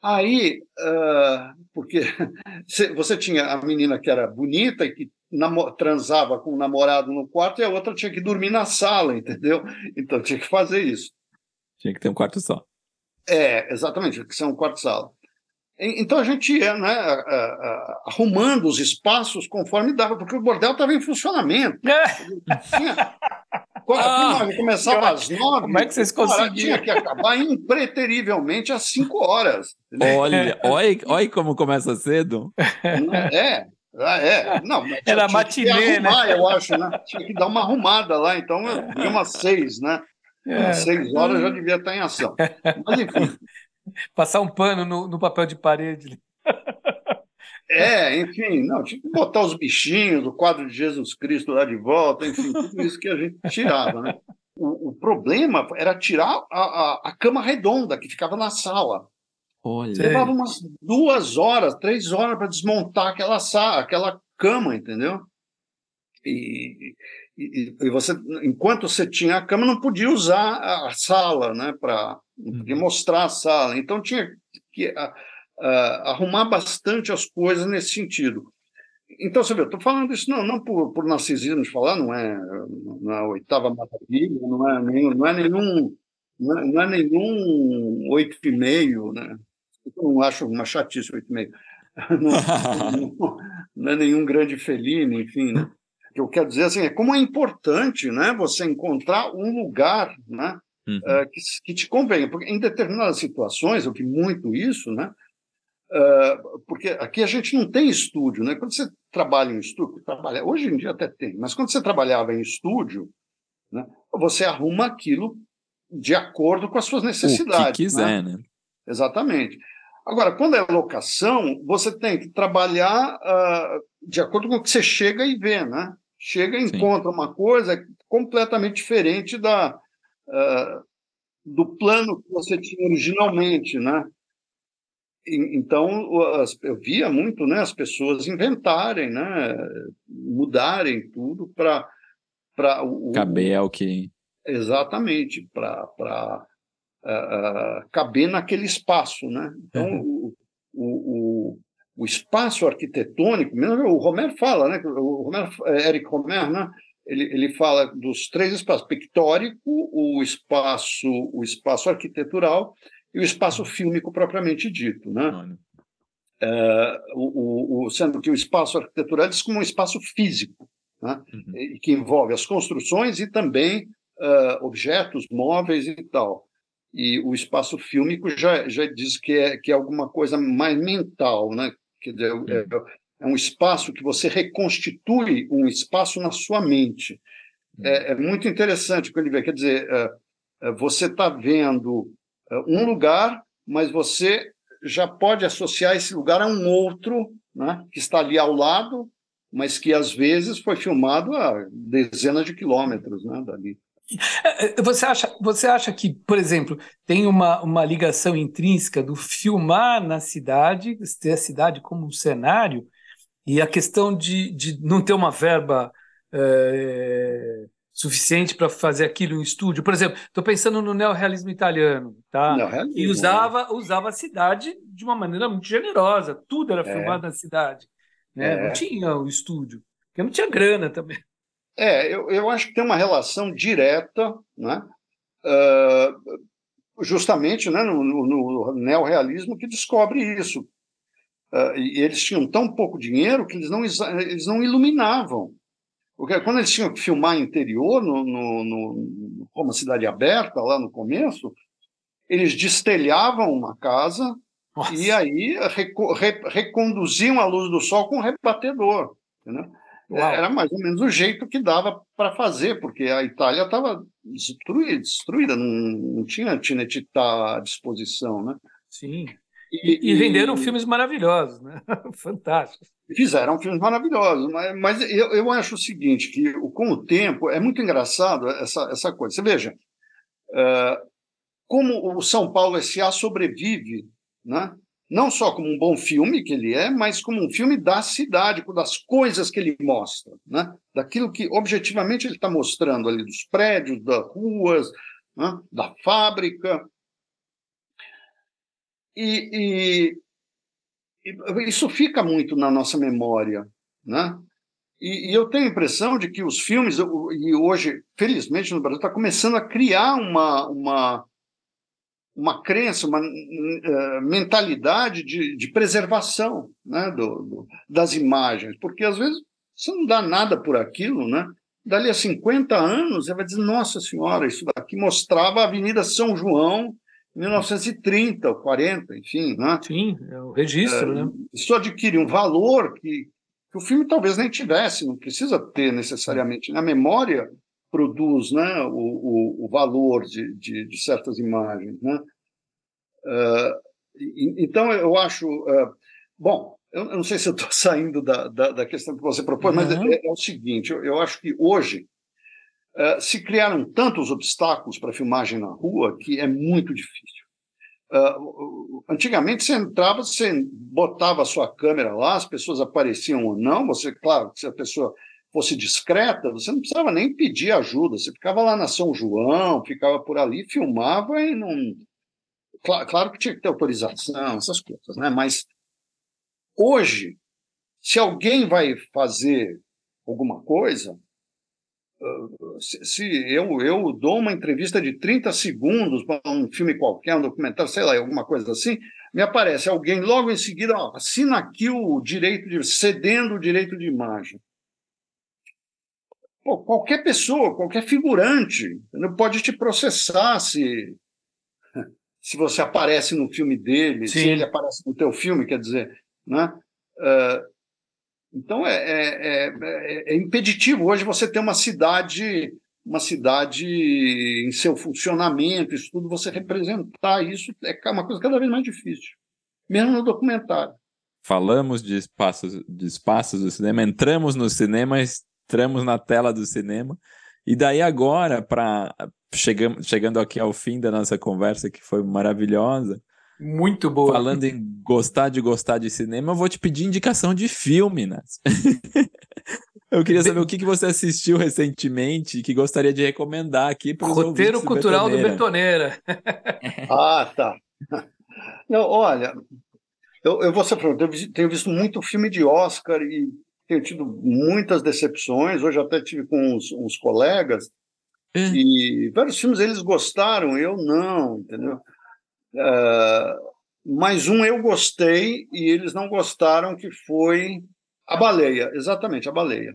Aí, uh, porque *laughs* você tinha a menina que era bonita e que transava com o namorado no quarto e a outra tinha que dormir na sala, entendeu? Então tinha que fazer isso. Tinha que ter um quarto só. É, exatamente, tinha que ser um quarto-sala. Então a gente ia né, arrumando os espaços conforme dava, porque o bordel estava em funcionamento. *laughs* É. Tinha, ah, começava às nove. Como é que vocês conseguiram? Tinha que acabar impreterivelmente às cinco horas. Olha, *laughs* olha, olha como começa cedo. É, ah, é? Não, Era matinê, arrumar, né? Eu acho, né? Tinha que dar uma arrumada lá, então eu umas seis, né? É. Seis horas já devia estar em ação. Mas, enfim. *laughs* Passar um pano no, no papel de parede. É, enfim, não, tinha que botar os bichinhos, o quadro de Jesus Cristo lá de volta, enfim, tudo isso que a gente tirava, né? O, o problema era tirar a, a, a, cama redonda que ficava na sala. Olha. Você levava umas duas horas, três horas para desmontar aquela sala, aquela cama, entendeu? E, e, e, você, enquanto você tinha a cama, não podia usar a sala, né? Para não podia uhum. mostrar a sala. Então tinha que uh, arrumar bastante as coisas nesse sentido. Então, você vê, eu estou falando isso não, não por, por narcisismo de falar, não é, não é a oitava maravilha, não é, nenhum, não é nenhum não é, não é nenhum oito e meio, né? Não acho uma chatice oito e meio. *laughs* Não, não, não, é nenhum grande felino, enfim, né? O que eu quero dizer assim, é como é importante né, você encontrar um lugar né, uhum. uh, que, que, te convenha, porque em determinadas situações, eu vi muito isso, né, Uh, porque aqui a gente não tem estúdio, né? Quando você trabalha em estúdio, trabalha, hoje em dia até tem, mas quando você trabalhava em estúdio, né, você arruma aquilo de acordo com as suas necessidades. O que quiser, né? né? Exatamente. Agora, quando é locação, você tem que trabalhar uh, de acordo com o que você chega e vê, né? Chega e encontra uma coisa completamente diferente da, uh, do plano que você tinha originalmente, né? então eu via muito né, as pessoas inventarem, né, mudarem tudo para caber ao que exatamente para para uh, uh, caber naquele espaço, né? Então uhum. o, o, o, espaço arquitetônico, mesmo o Romero fala, né? O Romero, é, Eric Romero, né? Ele, ele fala dos três espaços: pictórico, o espaço o espaço arquitetural e o espaço fílmico propriamente dito. Né? É, o, o, sendo que o espaço arquitetural é como um espaço físico, né? uhum. que envolve as construções e também uh, objetos, móveis e tal. E o espaço fílmico já, já diz que é, que é alguma coisa mais mental, né? Quer dizer, uhum. é, é, um espaço que você reconstitui um espaço na sua mente. Uhum. É, é, muito interessante quando ele vê, quer dizer, uh, você está vendo um lugar, mas você já pode associar esse lugar a um outro, né, que está ali ao lado, mas que às vezes foi filmado a dezenas de quilômetros né, dali. É, é, você acha, você acha que, por exemplo, tem uma, uma ligação intrínseca do filmar na cidade, ter a cidade como um cenário, e a questão de, de não ter uma verba é, suficiente para fazer aquilo em estúdio. Por exemplo, estou pensando no neorrealismo italiano, tá? E usava, usava a cidade de uma maneira muito generosa. Tudo era é. filmado na cidade. Né? É. Não tinha o estúdio, porque não tinha grana também. É, eu, eu acho que tem uma relação direta, né? Uh, justamente né, no, no, no neorrealismo que descobre isso. Uh, e eles tinham tão pouco dinheiro que eles não, eles não iluminavam porque quando eles tinham que filmar interior, no, no, no, como cidade aberta, lá no começo, eles destelhavam uma casa Nossa. e aí reco, re, reconduziam a luz do sol com um rebatedor. Entendeu? Era mais ou menos o jeito que dava para fazer, porque a Itália estava destruída, destruída não, não tinha Tinetitá à disposição. Né? Sim. E, e, e venderam filmes maravilhosos, né? *laughs* fantásticos. Fizeram filmes maravilhosos, mas, mas eu, eu acho o seguinte, que com o tempo, é muito engraçado essa, essa coisa. Você veja, uh, como o São Paulo S.A. sobrevive, né? Não só como um bom filme que ele é, mas como um filme da cidade, das coisas que ele mostra, né? daquilo que objetivamente ele está mostrando ali, dos prédios, das ruas, né? da fábrica. E, e, isso fica muito na nossa memória, né? E, e, eu tenho a impressão de que os filmes, e hoje, felizmente, no Brasil, está começando a criar uma, uma, uma crença, uma uh, mentalidade de, de preservação né, do, do, das imagens, porque às vezes você não dá nada por aquilo, né? Dali a 50 anos, você vai dizer, nossa senhora, isso daqui mostrava a Avenida São João 1930 ou 40, enfim. Né? Sim, é o registro. É, né? Isso adquire um valor que, que o filme talvez nem tivesse, não precisa ter necessariamente. Na memória produz né, o, o, o valor de, de, de, certas imagens. Né? Uh, então, eu acho. Uh, bom, eu, eu, não sei se eu estou *laughs* saindo da, da, da, questão que você propôs, uhum. mas é, é, o seguinte: eu, eu acho que hoje uh, se criaram tantos obstáculos para filmagem na rua que é muito difícil. Uh, antigamente você entrava, você botava a sua câmera lá, as pessoas apareciam ou não. Você, claro, se a pessoa fosse discreta, você não precisava nem pedir ajuda. Você ficava lá na São João, ficava por ali, filmava e não. Claro, claro que tinha que ter autorização, essas coisas, né? Mas hoje, se alguém vai fazer alguma coisa, se eu, eu dou uma entrevista de 30 segundos para um filme qualquer, um documentário, sei lá, alguma coisa assim, me aparece alguém logo em seguida, ó, assina aqui o direito de. cedendo o direito de imagem. Pô, qualquer pessoa, qualquer figurante pode te processar se, se você aparece no filme dele, Sim. se ele aparece no teu filme, quer dizer. Né? Uh, então é, é, é, é, impeditivo hoje você ter uma cidade, uma cidade em seu funcionamento, isso tudo, você representar isso é uma coisa cada vez mais difícil, mesmo no documentário. Falamos de espaços, de espaços do cinema, entramos no cinema, entramos na tela do cinema, e daí agora, para chegando, chegando aqui ao fim da nossa conversa, que foi maravilhosa, muito boa. Falando em gostar de gostar de cinema, eu vou te pedir indicação de filme, né? *laughs* eu queria saber o que, que você assistiu recentemente que gostaria de recomendar aqui para Roteiro Cultural do Betoneira. *laughs* ah, tá. Não, olha, eu, eu vou ser franco, eu tenho visto muito filme de Oscar e tenho tido muitas decepções. Hoje até tive com uns, uns colegas é. e vários filmes eles gostaram, eu não, entendeu? Uh, mas um eu gostei e eles não gostaram, que foi A Baleia, exatamente, A Baleia.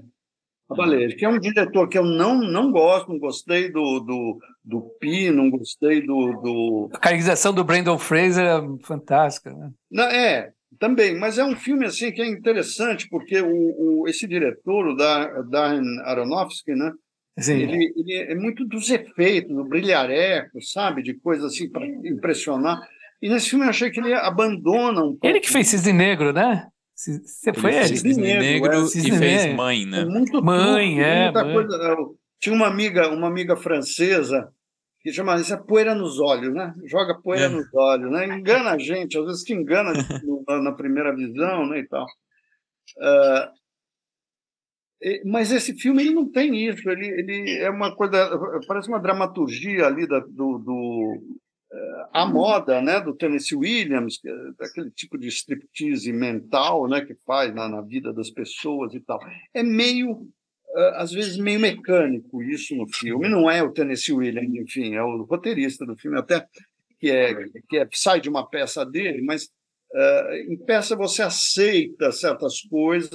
A uhum. Baleia, que é um diretor que eu não, não gosto, não gostei do, do, do Pi, não gostei do, do... A caracterização do Brandon Fraser é fantástica, né? Não, é, também, mas é um filme assim que é interessante, porque o, o esse diretor, o Darren Aronofsky, né, ele, ele, é muito dos efeitos, do brilhareco, sabe? De coisas assim para impressionar. E nesse filme eu achei que ele abandona um pouco. Ele que fez Cisne Negro, né? Você foi ele? Cisne, Cisne Negro, Negro Cisne e fez Mãe, né? É muito mãe, é. Mãe. Coisa. Tinha uma amiga, uma amiga francesa que chama isso é poeira nos olhos, né? Joga poeira é. nos olhos, né? Engana a gente, às vezes que engana na primeira visão, né, e tal. Uh, mas esse filme ele não tem isso, ele, ele é uma coisa, parece uma dramaturgia ali da, do, do uh, a moda, né, do Tennessee Williams, é daquele tipo de striptease mental, né, que faz na, na vida das pessoas e tal. É meio, às vezes meio mecânico isso no filme. Não é o Tennessee Williams, enfim, é o roteirista do filme até que é que é, sai de uma peça dele, mas uh, em peça você aceita certas coisas,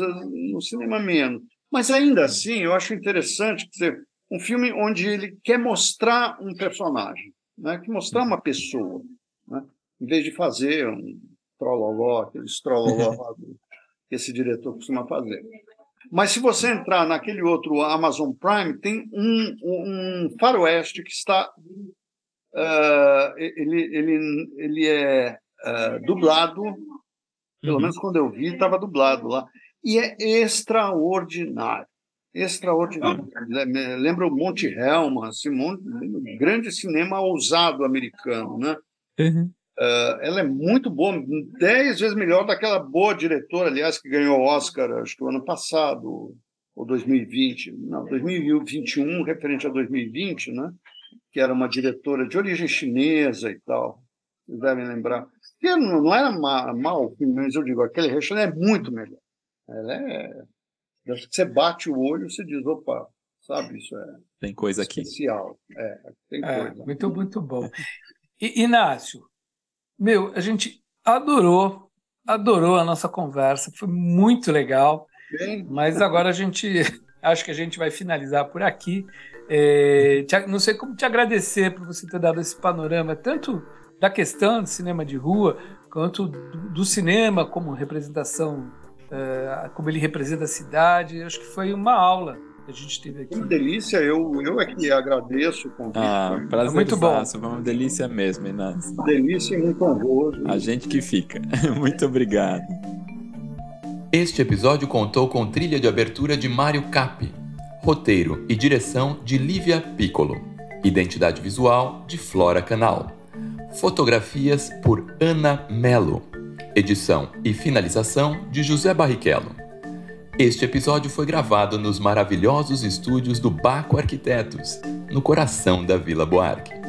no cinema menos. Mas ainda assim, eu acho interessante dizer, um filme onde ele quer mostrar um personagem, né? quer mostrar uma pessoa, né? em vez de fazer um trololó, aquele trololó *laughs* que esse diretor costuma fazer. Mas se você entrar naquele outro Amazon Prime, tem um, um faroeste que está. Uh, ele, ele, ele é uh, dublado, pelo uhum. menos quando eu vi, estava dublado lá e é extraordinário. Extraordinário. Lembra o Monte Helma, assim, um grande cinema ousado americano, né? Uhum. Uh, ela é muito boa, dez vezes melhor daquela boa diretora, aliás, que ganhou o Oscar, acho que o ano passado, ou 2020, não, 2021, referente a 2020, né? Que era uma diretora de origem chinesa e tal. Vocês devem lembrar. Que não, não era mal, mas eu digo, aquele restaurante é muito melhor. Ela é. Você bate o olho, você diz, opa, sabe, isso é. Tem coisa aqui. Especial. É, tem é, coisa. Muito, muito bom. E, Inácio, meu, a gente adorou, adorou a nossa conversa, foi muito legal. Bem... Mas agora a gente, *laughs* acho que a gente vai finalizar por aqui. É, te, não sei como te agradecer por você ter dado esse panorama, tanto da questão do cinema de rua, quanto do, do cinema como representação uh, como ele representa a cidade. Acho que foi uma aula a gente teve aqui. Uma delícia, eu, eu é que agradeço o convite. Ah, prazer. É muito bom. Foi uma delícia mesmo, Inácio. Delícia e muito honroso. A gente que fica. *laughs* Muito obrigado. Este episódio contou com trilha de abertura de Mário Capi, roteiro e direção de Lívia Piccolo, identidade visual de Flora Canal, fotografias por Ana Melo, edição e finalização de José Barrichello. Este episódio foi gravado nos maravilhosos estúdios do Baco Arquitetos, no coração da Vila Buarque.